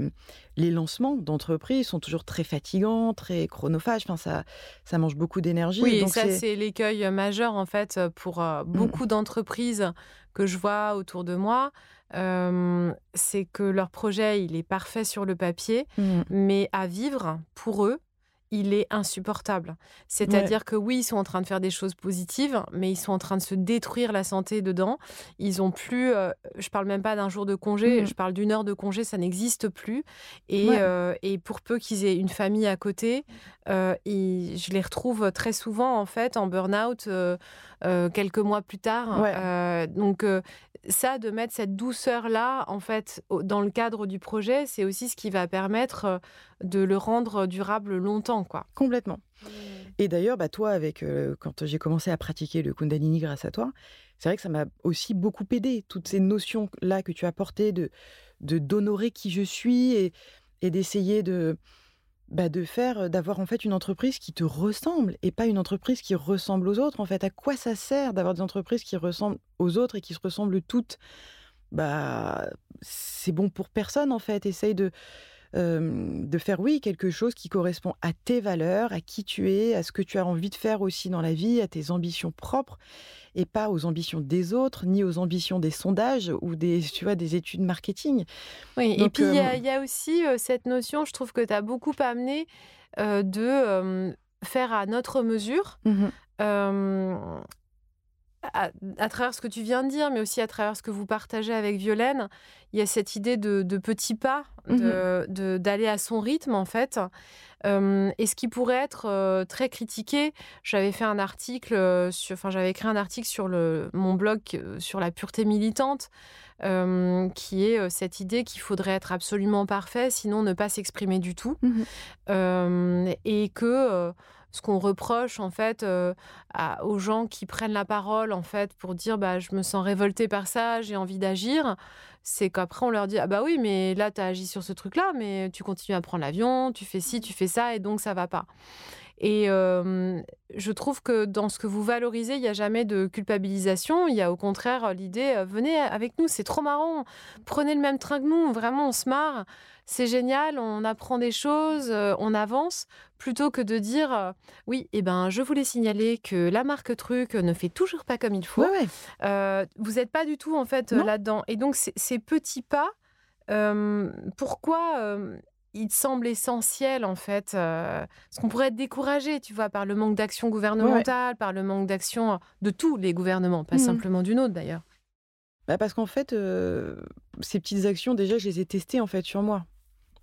les lancements d'entreprises sont toujours très fatigants très chronophages enfin ça ça mange beaucoup d'énergie oui ça c'est l'écueil majeur en fait pour euh, mmh. beaucoup d'entreprises que je vois autour de moi euh, c'est que leur projet il est parfait sur le papier mmh. mais à vivre pour eux il est insupportable. C'est-à-dire que oui, ils sont en train de faire des choses positives, mais ils sont en train de se détruire la santé dedans. Ils ont plus, euh, je parle même pas d'un jour de congé, mmh. je parle d'une heure de congé, ça n'existe plus. Et, euh, et, pour peu qu'ils aient une famille à côté, euh, je les retrouve très souvent en fait en burn-out quelques mois plus tard. donc ça, de mettre cette douceur-là, en fait, dans le cadre du projet, c'est aussi ce qui va permettre euh, de le rendre durable longtemps, quoi. Complètement. Mmh. Et d'ailleurs, bah, toi, avec euh, quand j'ai commencé à pratiquer le Kundalini grâce à toi, c'est vrai que ça m'a aussi beaucoup aidé. Toutes ces notions-là que tu as portées de d'honorer qui je suis et, et d'essayer de bah, de faire, d'avoir en fait une entreprise qui te ressemble et pas une entreprise qui ressemble aux autres. En fait, à quoi ça sert d'avoir des entreprises qui ressemblent aux autres et qui se ressemblent toutes? Bah, c'est bon pour personne en fait. Essaye de de faire oui quelque chose qui correspond à tes valeurs, à qui tu es, à ce que tu as envie de faire aussi dans la vie, à tes ambitions propres et pas aux ambitions des autres, ni aux ambitions des sondages ou des, tu vois, des études marketing. Oui, et puis il y, a aussi cette notion, je trouve que tu as beaucoup amené de faire à notre mesure. Mmh à, travers ce que tu viens de dire, mais aussi à travers ce que vous partagez avec Violaine, il y a cette idée de, petits pas, mmh d'aller à son rythme en fait. et ce qui pourrait être euh, très critiqué, j'avais fait un article, euh, sur, enfin j'avais écrit un article sur le, mon blog euh, sur la pureté militante, qui est cette idée qu'il faudrait être absolument parfait, sinon ne pas s'exprimer du tout, mmh et que ce qu'on reproche en fait euh, aux gens qui prennent la parole en fait pour dire bah je me sens révolté par ça, j'ai envie d'agir, c'est qu'après on leur dit ah bah oui mais là tu as agi sur ce truc là mais tu continues à prendre l'avion, tu fais ci, tu fais ça et donc ça va pas. Et je trouve que dans ce que vous valorisez, il n'y a jamais de culpabilisation. Il y a au contraire l'idée, venez avec nous, c'est trop marrant. Prenez le même train que nous, vraiment, on se marre. C'est génial, on apprend des choses, on avance, plutôt que de dire, oui, eh ben, je voulais signaler que la marque truc ne fait toujours pas comme il faut. vous n'êtes pas du tout, en fait, là-dedans. Et donc, ces petits pas, pourquoi il semble essentiel en fait, euh, parce qu'on pourrait être découragé, tu vois, par le manque d'action gouvernementale, par le manque d'action de tous les gouvernements, pas mmh simplement du nôtre d'ailleurs. Bah parce qu'en fait, euh, ces petites actions, déjà, je les ai testées en fait sur moi.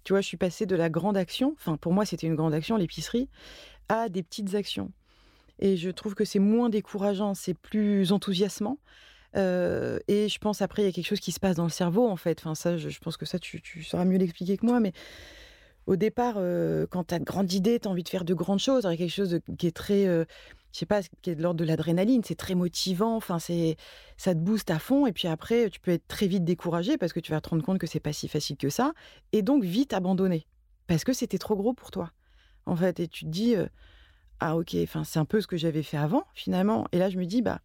Tu vois, je suis passée de la grande action, enfin pour moi c'était une grande action, l'épicerie, à des petites actions. Et je trouve que c'est moins décourageant, c'est plus enthousiasmant. Euh, et je pense après, il y a quelque chose qui se passe dans le cerveau, en fait. Enfin, ça, je, pense que ça, tu, sauras mieux l'expliquer que moi. Mais au départ, euh, quand tu as de grandes idées, tu as envie de faire de grandes choses. Il y a quelque chose qui est très, euh, je sais pas, qui est de l'ordre de l'adrénaline. C'est très motivant. Enfin, c'est, ça te booste à fond. Et puis après, tu peux être très vite découragé parce que tu vas te rendre compte que c'est pas si facile que ça. Et donc, vite abandonner. Parce que c'était trop gros pour toi. En fait, et tu te dis, ah ok, enfin, c'est un peu ce que j'avais fait avant, finalement. Et là, je me dis, bah,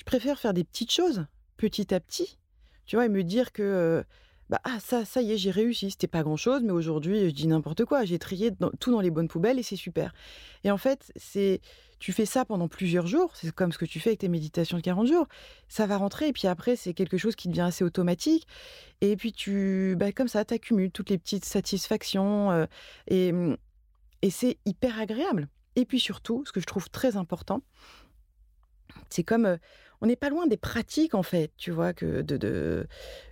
je préfère faire des petites choses, petit à petit, tu vois, et me dire que bah ah ça ça y est j'ai réussi c'était pas grand chose mais aujourd'hui je dis n'importe quoi j'ai trié tout dans les bonnes poubelles et c'est super. Et en fait c'est tu fais ça pendant plusieurs jours c'est comme ce que tu fais avec tes méditations de 40 jours ça va rentrer et puis après c'est quelque chose qui devient assez automatique et puis tu bah, comme ça t'accumules toutes les petites satisfactions et mmh, et c'est hyper agréable. Et puis surtout ce que je trouve très important c'est comme on n'est pas loin des pratiques en fait, tu vois, que de,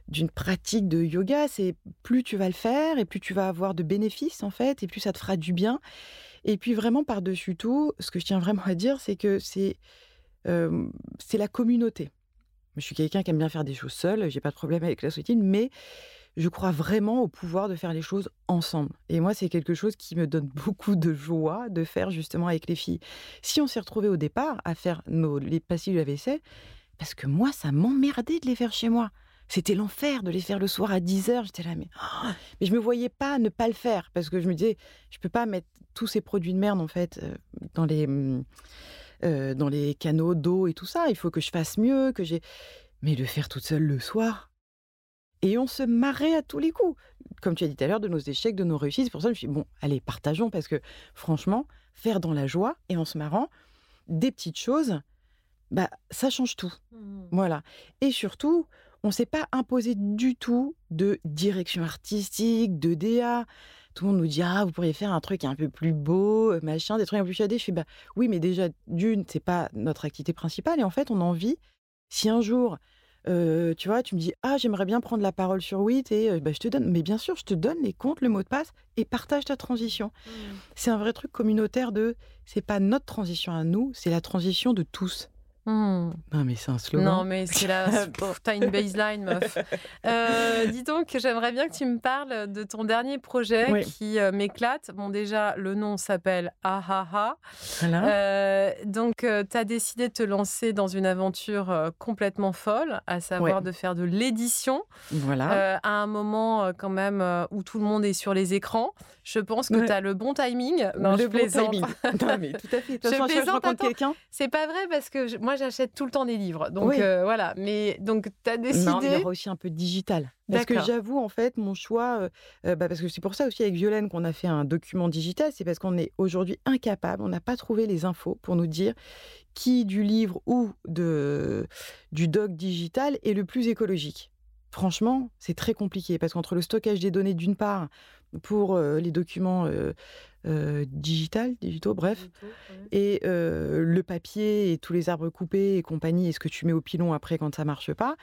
d'une pratique de yoga, c'est plus tu vas le faire et plus tu vas avoir de bénéfices en fait, et plus ça te fera du bien. Et puis vraiment par-dessus tout, ce que je tiens vraiment à dire, c'est que c'est c'est la communauté. Je suis quelqu'un qui aime bien faire des choses seul, j'ai pas de problème avec la solitude, mais je crois vraiment au pouvoir de faire les choses ensemble. Et moi, c'est quelque chose qui me donne beaucoup de joie de faire justement avec les filles. Si on s'est retrouvés au départ à faire nos, les pastilles de la vaisselle, parce que moi, ça m'emmerdait de les faire chez moi. C'était l'enfer de les faire le soir à 10h. J'étais là, mais, oh, mais je me voyais pas ne pas le faire parce que je me disais, je peux pas mettre tous ces produits de merde en fait euh, dans les mmh, euh, dans les canaux d'eau et tout ça. Il faut que je fasse mieux, que j'ai. Mais le faire toute seule le soir, et on se marrait à tous les coups. Comme tu as dit tout à l'heure, de nos échecs, de nos réussites. Pour ça je me suis dit, bon, allez, partageons, parce que franchement, faire dans la joie et en se marrant, des petites choses, bah, ça change tout. Mmh. Voilà. Et surtout, on ne s'est pas imposé du tout de direction artistique, de DA. tout le monde nous dit ah vous pourriez faire un truc un peu plus beau, euh, machin, des trucs un peu chiadés. Je fais bah oui, mais déjà d'une, c'est pas notre activité principale et en fait on a envie. Si un jour euh, tu vois, tu me dis ah j'aimerais bien prendre la parole sur WIT et euh, bah, je te donne, mais bien sûr je te donne les comptes, le mot de passe et partage ta transition. Mmh. C'est un vrai truc communautaire de c'est pas notre transition à nous, c'est la transition de tous. Mmh. Non, mais c'est un slogan. Non, mais c'est là. T'as une baseline, meuf. Euh, dis donc, j'aimerais bien que tu me parles de ton dernier projet qui euh, m'éclate. Bon, déjà, le nom s'appelle Ahaha. Voilà. Euh, donc, tu as décidé de te lancer dans une aventure complètement folle, à savoir de faire de l'édition. Voilà. à un moment, quand même, où tout le monde est sur les écrans. Je pense que tu as le bon timing. Non, le je bon timing. non, mais tout à fait. De toute façon, je rencontre quelqu'un. C'est pas vrai parce que moi, j'achète tout le temps des livres. Donc euh, voilà. Mais donc, tu as décidé. Non, il y aura aussi un peu de digital. Parce que j'avoue, en fait, mon choix, euh, euh, bah, parce que c'est pour ça aussi avec Violaine qu'on a fait un document digital, c'est parce qu'on est aujourd'hui incapable, on n'a pas trouvé les infos pour nous dire qui du livre ou de, du doc digital est le plus écologique. Franchement, c'est très compliqué parce qu'entre le stockage des données d'une part pour les documents euh, digital, digitaux, bref, et le papier et tous les arbres coupés et compagnie, et ce que tu mets au pilon après quand ça marche pas.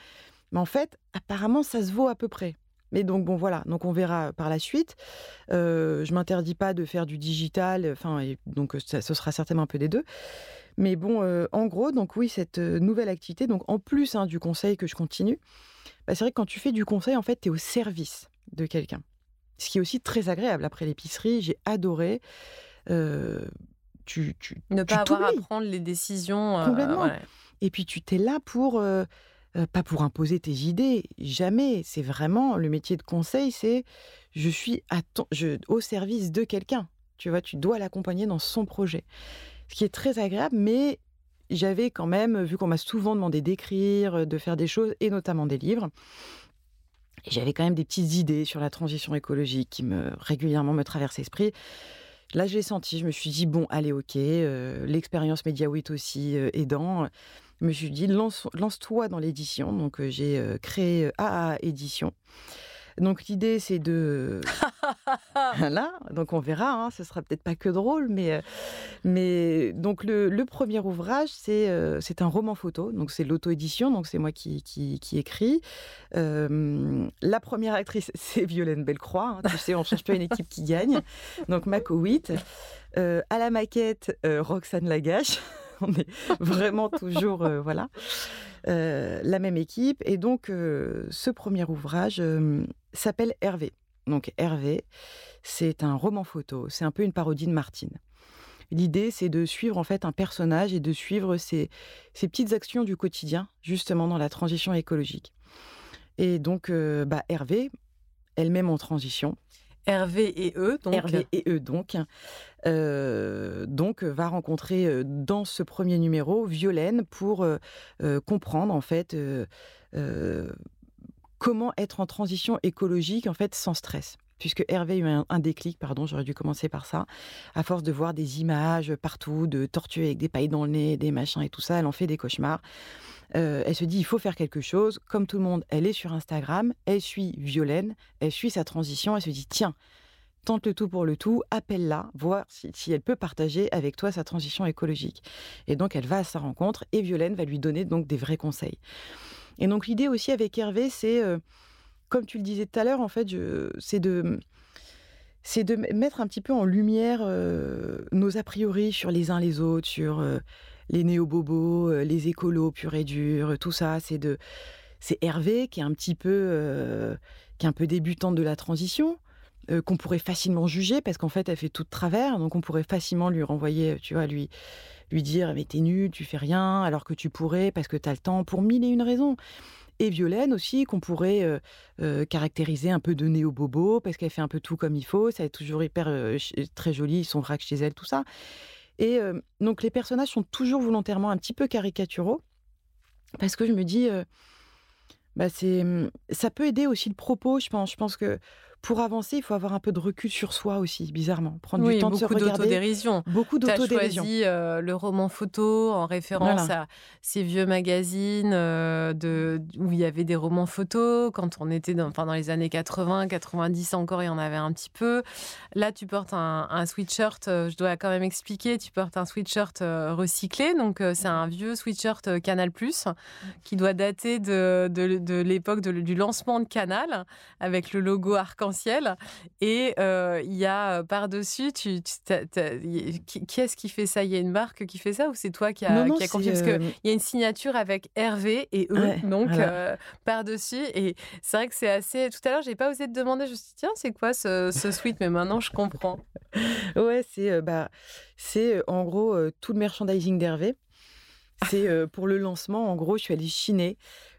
Mais en fait, apparemment, ça se vaut à peu près. Mais donc bon voilà, donc on verra par la suite. Je m'interdis pas de faire du digital, enfin donc ça, ce sera certainement un peu des deux. Mais bon, en gros, donc oui, cette nouvelle activité, donc en plus hein, du conseil que je continue, bah, c'est vrai que quand tu fais du conseil, en fait, tu es au service de quelqu'un. Ce qui est aussi très agréable. Après l'épicerie, j'ai adoré. tu, tu, ne pas avoir à prendre les décisions. Complètement. Et puis tu t'es là pour. pas pour imposer tes idées, jamais. C'est vraiment le métier de conseil, c'est je suis à je, au service de quelqu'un. Tu vois, tu dois l'accompagner dans son projet. Ce qui est très agréable, mais j'avais quand même, vu qu'on m'a souvent demandé d'écrire, de faire des choses, et notamment des livres, j'avais quand même des petites idées sur la transition écologique qui me régulièrement me traversent l'esprit. Là, j'ai senti, je me suis dit, bon, allez, ok, euh, l'expérience MediaWit aussi euh, aidant. Je me suis dit, lance-toi dans l'édition. Donc, euh, j'ai créé AA Édition. Donc l'idée, c'est de... voilà, donc on verra, hein, ce sera peut-être pas que drôle, mais, euh, mais donc le, premier ouvrage, c'est euh, c'est un roman photo, donc c'est l'auto-édition, donc c'est moi qui, qui, qui écris. Euh, la première actrice, c'est Violaine Bellecroix, hein, tu sais, on ne change pas une équipe qui gagne, donc Mako 8. à la maquette, Roxane Lagache. on est vraiment toujours voilà la même équipe et donc ce premier ouvrage s'appelle Hervé. Donc Hervé, c'est un roman photo, c'est un peu une parodie de Martine. L'idée, c'est de suivre en fait un personnage et de suivre ses, petites actions du quotidien, justement dans la transition écologique. Et donc, bah, Hervé, elle-même en transition. Hervé et eux, donc. Hervé et eux, donc. donc, va rencontrer dans ce premier numéro Violaine pour comprendre, en fait, comment être en transition écologique en fait sans stress puisque Hervé a eu un, déclic, pardon, j'aurais dû commencer par ça, à force de voir des images partout, de tortues avec des pailles dans le nez, des machins et tout ça, elle en fait des cauchemars. Euh, elle se dit, il faut faire quelque chose. Comme tout le monde, elle est sur Instagram, elle suit Violaine, elle suit sa transition, elle se dit, tiens, tente le tout pour le tout, appelle-la, voir si, si, elle peut partager avec toi sa transition écologique. Et donc, elle va à sa rencontre et Violaine va lui donner donc des vrais conseils. Et donc l'idée aussi avec Hervé, c'est, euh, comme tu le disais tout à l'heure, en fait, c'est de c'est de mettre un petit peu en lumière euh, nos a priori sur les uns les autres, sur euh, les néo-bobos, les écolos purs et durs, tout ça. C'est de c'est Hervé qui est un petit peu qui est un peu débutante de la transition, qu'on pourrait facilement juger parce qu'en fait elle fait tout de travers, donc on pourrait facilement lui renvoyer, tu vois, lui lui dire mais t'es nul, tu fais rien, alors que tu pourrais parce que t'as le temps pour mille et une raisons. Et Violaine aussi, qu'on pourrait euh, euh, caractériser un peu de néo-bobo, parce qu'elle fait un peu tout comme il faut, ça est toujours hyper euh, très joli, son vrac chez elle, tout ça. Et donc les personnages sont toujours volontairement un petit peu caricaturaux, parce que je me dis, bah c'est, ça peut aider aussi le propos, je pense. Je pense que pour avancer, il faut avoir un peu de recul sur soi aussi, bizarrement. Prendre oui, du temps de se beaucoup regarder. d'autodérision. Beaucoup Tu as d'autodérision. choisi euh, le roman photo en référence Voilà. à ces vieux magazines euh, de, où il y avait des romans photos. Quand on était dans, enfin, dans les années 80, 90 encore, il y en avait un petit peu. Là, tu portes un, un sweatshirt, euh, je dois quand même expliquer, tu portes un sweatshirt recyclé. Donc, c'est un vieux sweatshirt Canal+, qui doit dater de, de, de l'époque du lancement de Canal, avec le logo arc-en-ciel. Et euh, il y a par-dessus, tu, tu- qui, qui est-ce qui fait ça? Il y a une marque qui fait ça ou c'est toi qui a, non, non, qui a c'est, confié Parce qu'il y a une signature avec Hervé et eux, Ouais, donc voilà. euh, par-dessus. Et c'est vrai que c'est assez. Tout à l'heure, j'ai pas osé te demander. Je me suis dit, tiens, c'est quoi ce, ce sweat Mais maintenant, je comprends. Ouais, c'est bah, c'est en gros tout le merchandising d'Hervé. C'est euh, pour le lancement, en gros, je suis allée chiner,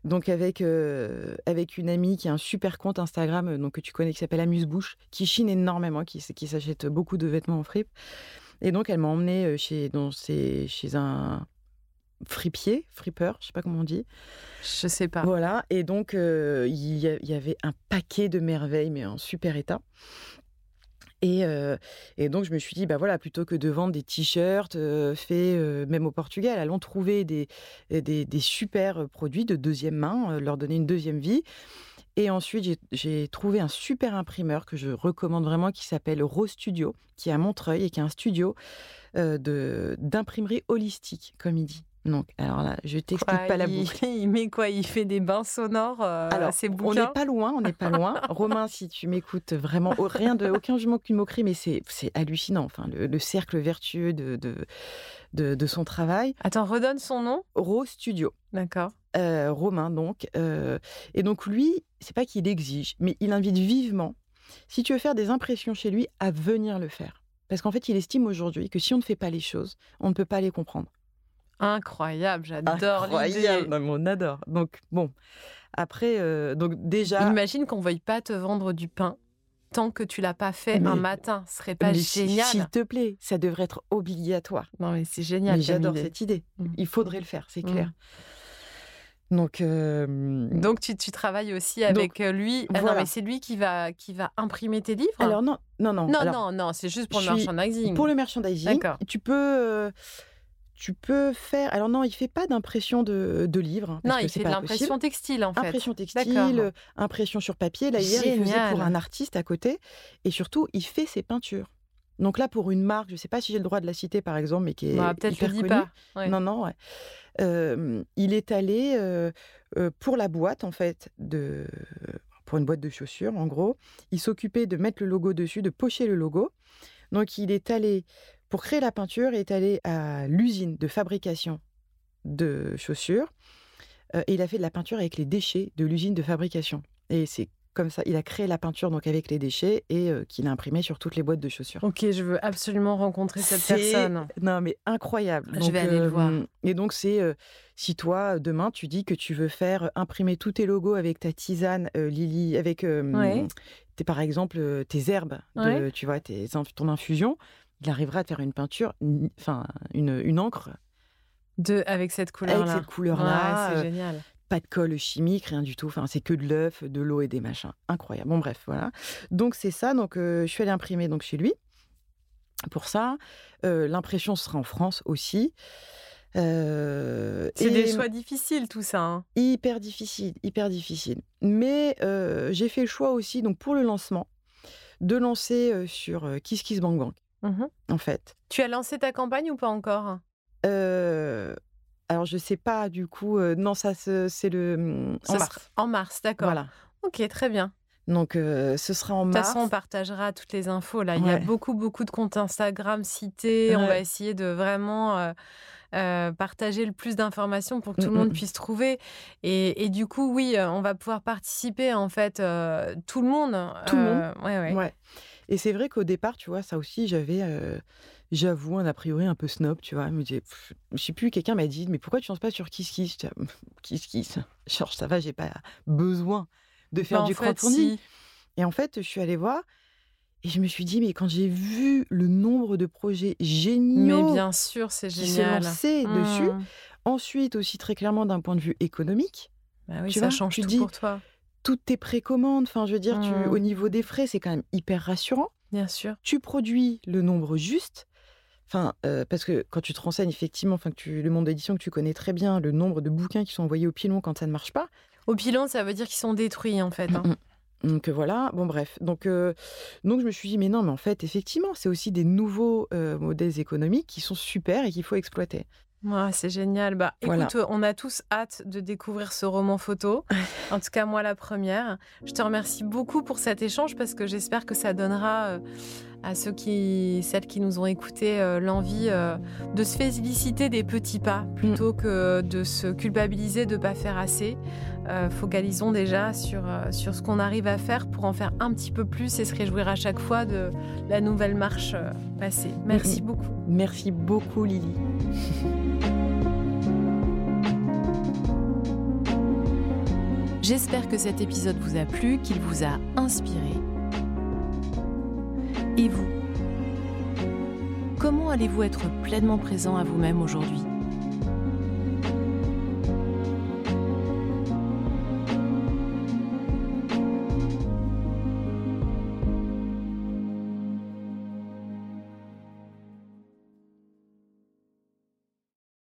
donc avec, euh, avec une amie qui a un super compte Instagram euh, donc, que tu connais qui s'appelle Amuse-Bouche, qui chine énormément, qui, qui s'achète beaucoup de vêtements en fripe. Et donc, elle m'a emmenée euh, chez, dans ses- chez un fripier, fripeur, je sais pas comment on dit. Je sais pas. Voilà, et donc euh, y, il y avait un paquet de merveilles, mais en super état. Et, euh, et donc je me suis dit, bah voilà, plutôt que de vendre des t-shirts euh, faits euh, même au Portugal, allons trouver des, des, super produits de deuxième main, leur donner une deuxième vie. Et ensuite, j'ai- trouvé un super imprimeur que je recommande vraiment qui s'appelle Rose Studio, qui est à Montreuil et qui est un studio d'imprimerie holistique, comme il dit. Donc, alors là, je t'explique pas la boucle. il met quoi? Il fait des bains sonores euh, Alors, à ses on n'est pas loin, on n'est pas loin. Romain, si tu m'écoutes vraiment, oh, rien de, aucun jumeau qu'une moquerie, mais c'est c'est hallucinant. Enfin, le, le cercle vertueux de, de, de, de son travail. Attends, redonne son nom. Rose Studio. D'accord. Euh, Romain, donc. euh, et donc, lui, c'est pas qu'il exige, mais il invite vivement, si tu veux faire des impressions chez lui, à venir le faire. Parce qu'en fait, il estime aujourd'hui que si on ne fait pas les choses, on ne peut pas les comprendre. Incroyable, j'adore l'idée. Incroyable. Non, on adore. Donc, bon. Après, euh, donc déjà. Imagine qu'on ne veuille pas te vendre du pain tant que tu l'as pas fait Mais- un matin. Ce serait pas mais génial S'il te plaît, ça devrait être obligatoire. Non, mais c'est génial. J'adore cette idée. Mm. Il faudrait le faire, c'est Mm. clair. Donc, euh, Donc, tu, tu travailles aussi avec euh, lui. Ah non, mais c'est lui qui va, qui va imprimer tes livres? Alors non, non, non. Non, alors, non, non, c'est juste pour le merchandising. Pour le merchandising, D'accord. tu peux, euh, tu peux faire. Alors non, il fait pas d'impression de, de livres. hein, non, il fait de l'impression textile, en fait. Impression textile, impression sur papier. Là, hier, il faisait Génial. pour un artiste à côté. Et surtout, il fait ses peintures. Donc là, pour une marque, je ne sais pas si j'ai le droit de la citer, par exemple, mais qui est Bah, Peut-être hyper connue. pas. Ouais. Non, non, ouais. Euh, il est allé euh, euh, pour la boîte, en fait, de, pour une boîte de chaussures, en gros. Il s'occupait de mettre le logo dessus, de pocher le logo. Donc, il est allé, pour créer la peinture, il est allé à l'usine de fabrication de chaussures. euh, et il a fait de la peinture avec les déchets de l'usine de fabrication. Et c'est comme ça, il a créé la peinture donc avec les déchets et euh, qu'il a imprimé sur toutes les boîtes de chaussures. Ok, je veux absolument rencontrer cette personne. Non, mais incroyable. Je Donc, vais aller le voir. Et donc, c'est euh, si toi, demain, tu dis que tu veux faire euh, imprimer tous tes logos avec ta tisane, euh, Lily, avec, euh, Ouais. tes, par exemple, euh, tes herbes, de, Ouais. tu vois, tes, ton infusion, il arrivera à te faire une peinture, enfin, une, une encre De, avec cette couleur-là. avec cette couleur-là. C'est euh, génial. pas de colle chimique, rien du tout. Enfin, c'est que de l'œuf, de l'eau et des machins. Incroyable. Bon, bref, voilà. Donc, c'est ça. Donc, euh, je suis allée imprimer donc, chez lui. Pour ça, Euh, l'impression sera en France aussi. Euh, C'est des choix difficiles, tout ça. hein. Hyper difficile, hyper difficile. Mais euh, j'ai fait le choix aussi, donc pour le lancement, de lancer euh, sur Kiss Kiss Bang Bang, Mhm. en fait. Tu as lancé ta campagne ou pas encore? Euh, alors, je sais pas, du coup, euh, non, ça, c'est le. hum, En Ce mars. En mars, d'accord. Voilà. Ok, très bien. Donc, euh, ce sera en De toute mars. façon, on partagera toutes les infos. Là, il y a beaucoup, beaucoup de comptes Instagram cités. On va essayer de vraiment euh, euh, partager le plus d'informations pour que tout le Mm, monde puisse trouver. Et, et du coup, oui, on va pouvoir participer, en fait, tout le monde. Tout le ouais, ouais. Ouais. Et c'est vrai qu'au départ, tu vois, ça aussi, j'avais, euh, j'avoue, un a priori un peu snob, tu vois. Je me disais, pff, je sais plus, quelqu'un m'a dit, mais pourquoi tu lances pas sur Kiss Kiss Kiss Kiss. Genre, ça va, j'ai pas besoin de faire Bah, du crowdfunding. si. Et en fait, je suis allée voir et je me suis dit, mais quand j'ai vu le nombre de projets géniaux Mais bien sûr, c'est qui se génial. lançaient dessus, Mm. ensuite aussi très clairement d'un point de vue économique, Bah oui, tu ça vois, change tu tout dis, pour toi. Toutes tes précommandes. Enfin, je veux dire, tu, Mmh. au niveau des frais, c'est quand même hyper rassurant. Bien sûr. Tu produis le nombre juste. Enfin, euh, parce que quand tu te renseignes effectivement, enfin que tu, le monde d'édition que tu connais très bien, le nombre de bouquins qui sont envoyés au pilon quand ça ne marche pas. Au pilon, ça veut dire qu'ils sont détruits en fait. hein. Mm, mm. Donc euh, voilà, bon bref. Donc, euh, donc je me suis dit, mais non, mais en fait, effectivement, c'est aussi des nouveaux euh, modèles économiques qui sont super et qu'il faut exploiter. Ouais, c'est génial. Bah, Voilà. écoute, on a tous hâte de découvrir ce roman photo. en tout cas, moi, la première. Je te remercie beaucoup pour cet échange parce que j'espère que ça donnera euh, à ceux qui, celles qui nous ont écoutés, euh, l'envie euh, de se féliciter des petits pas plutôt que de se culpabiliser de ne pas faire assez. Euh, focalisons déjà sur, euh, sur ce qu'on arrive à faire pour en faire un petit peu plus et se réjouir à chaque fois de la nouvelle marche euh, passée. Merci beaucoup. Merci beaucoup, Lily. J'espère que cet épisode vous a plu, qu'il vous a inspiré. Et vous? Comment allez-vous être pleinement présent à vous-même aujourd'hui?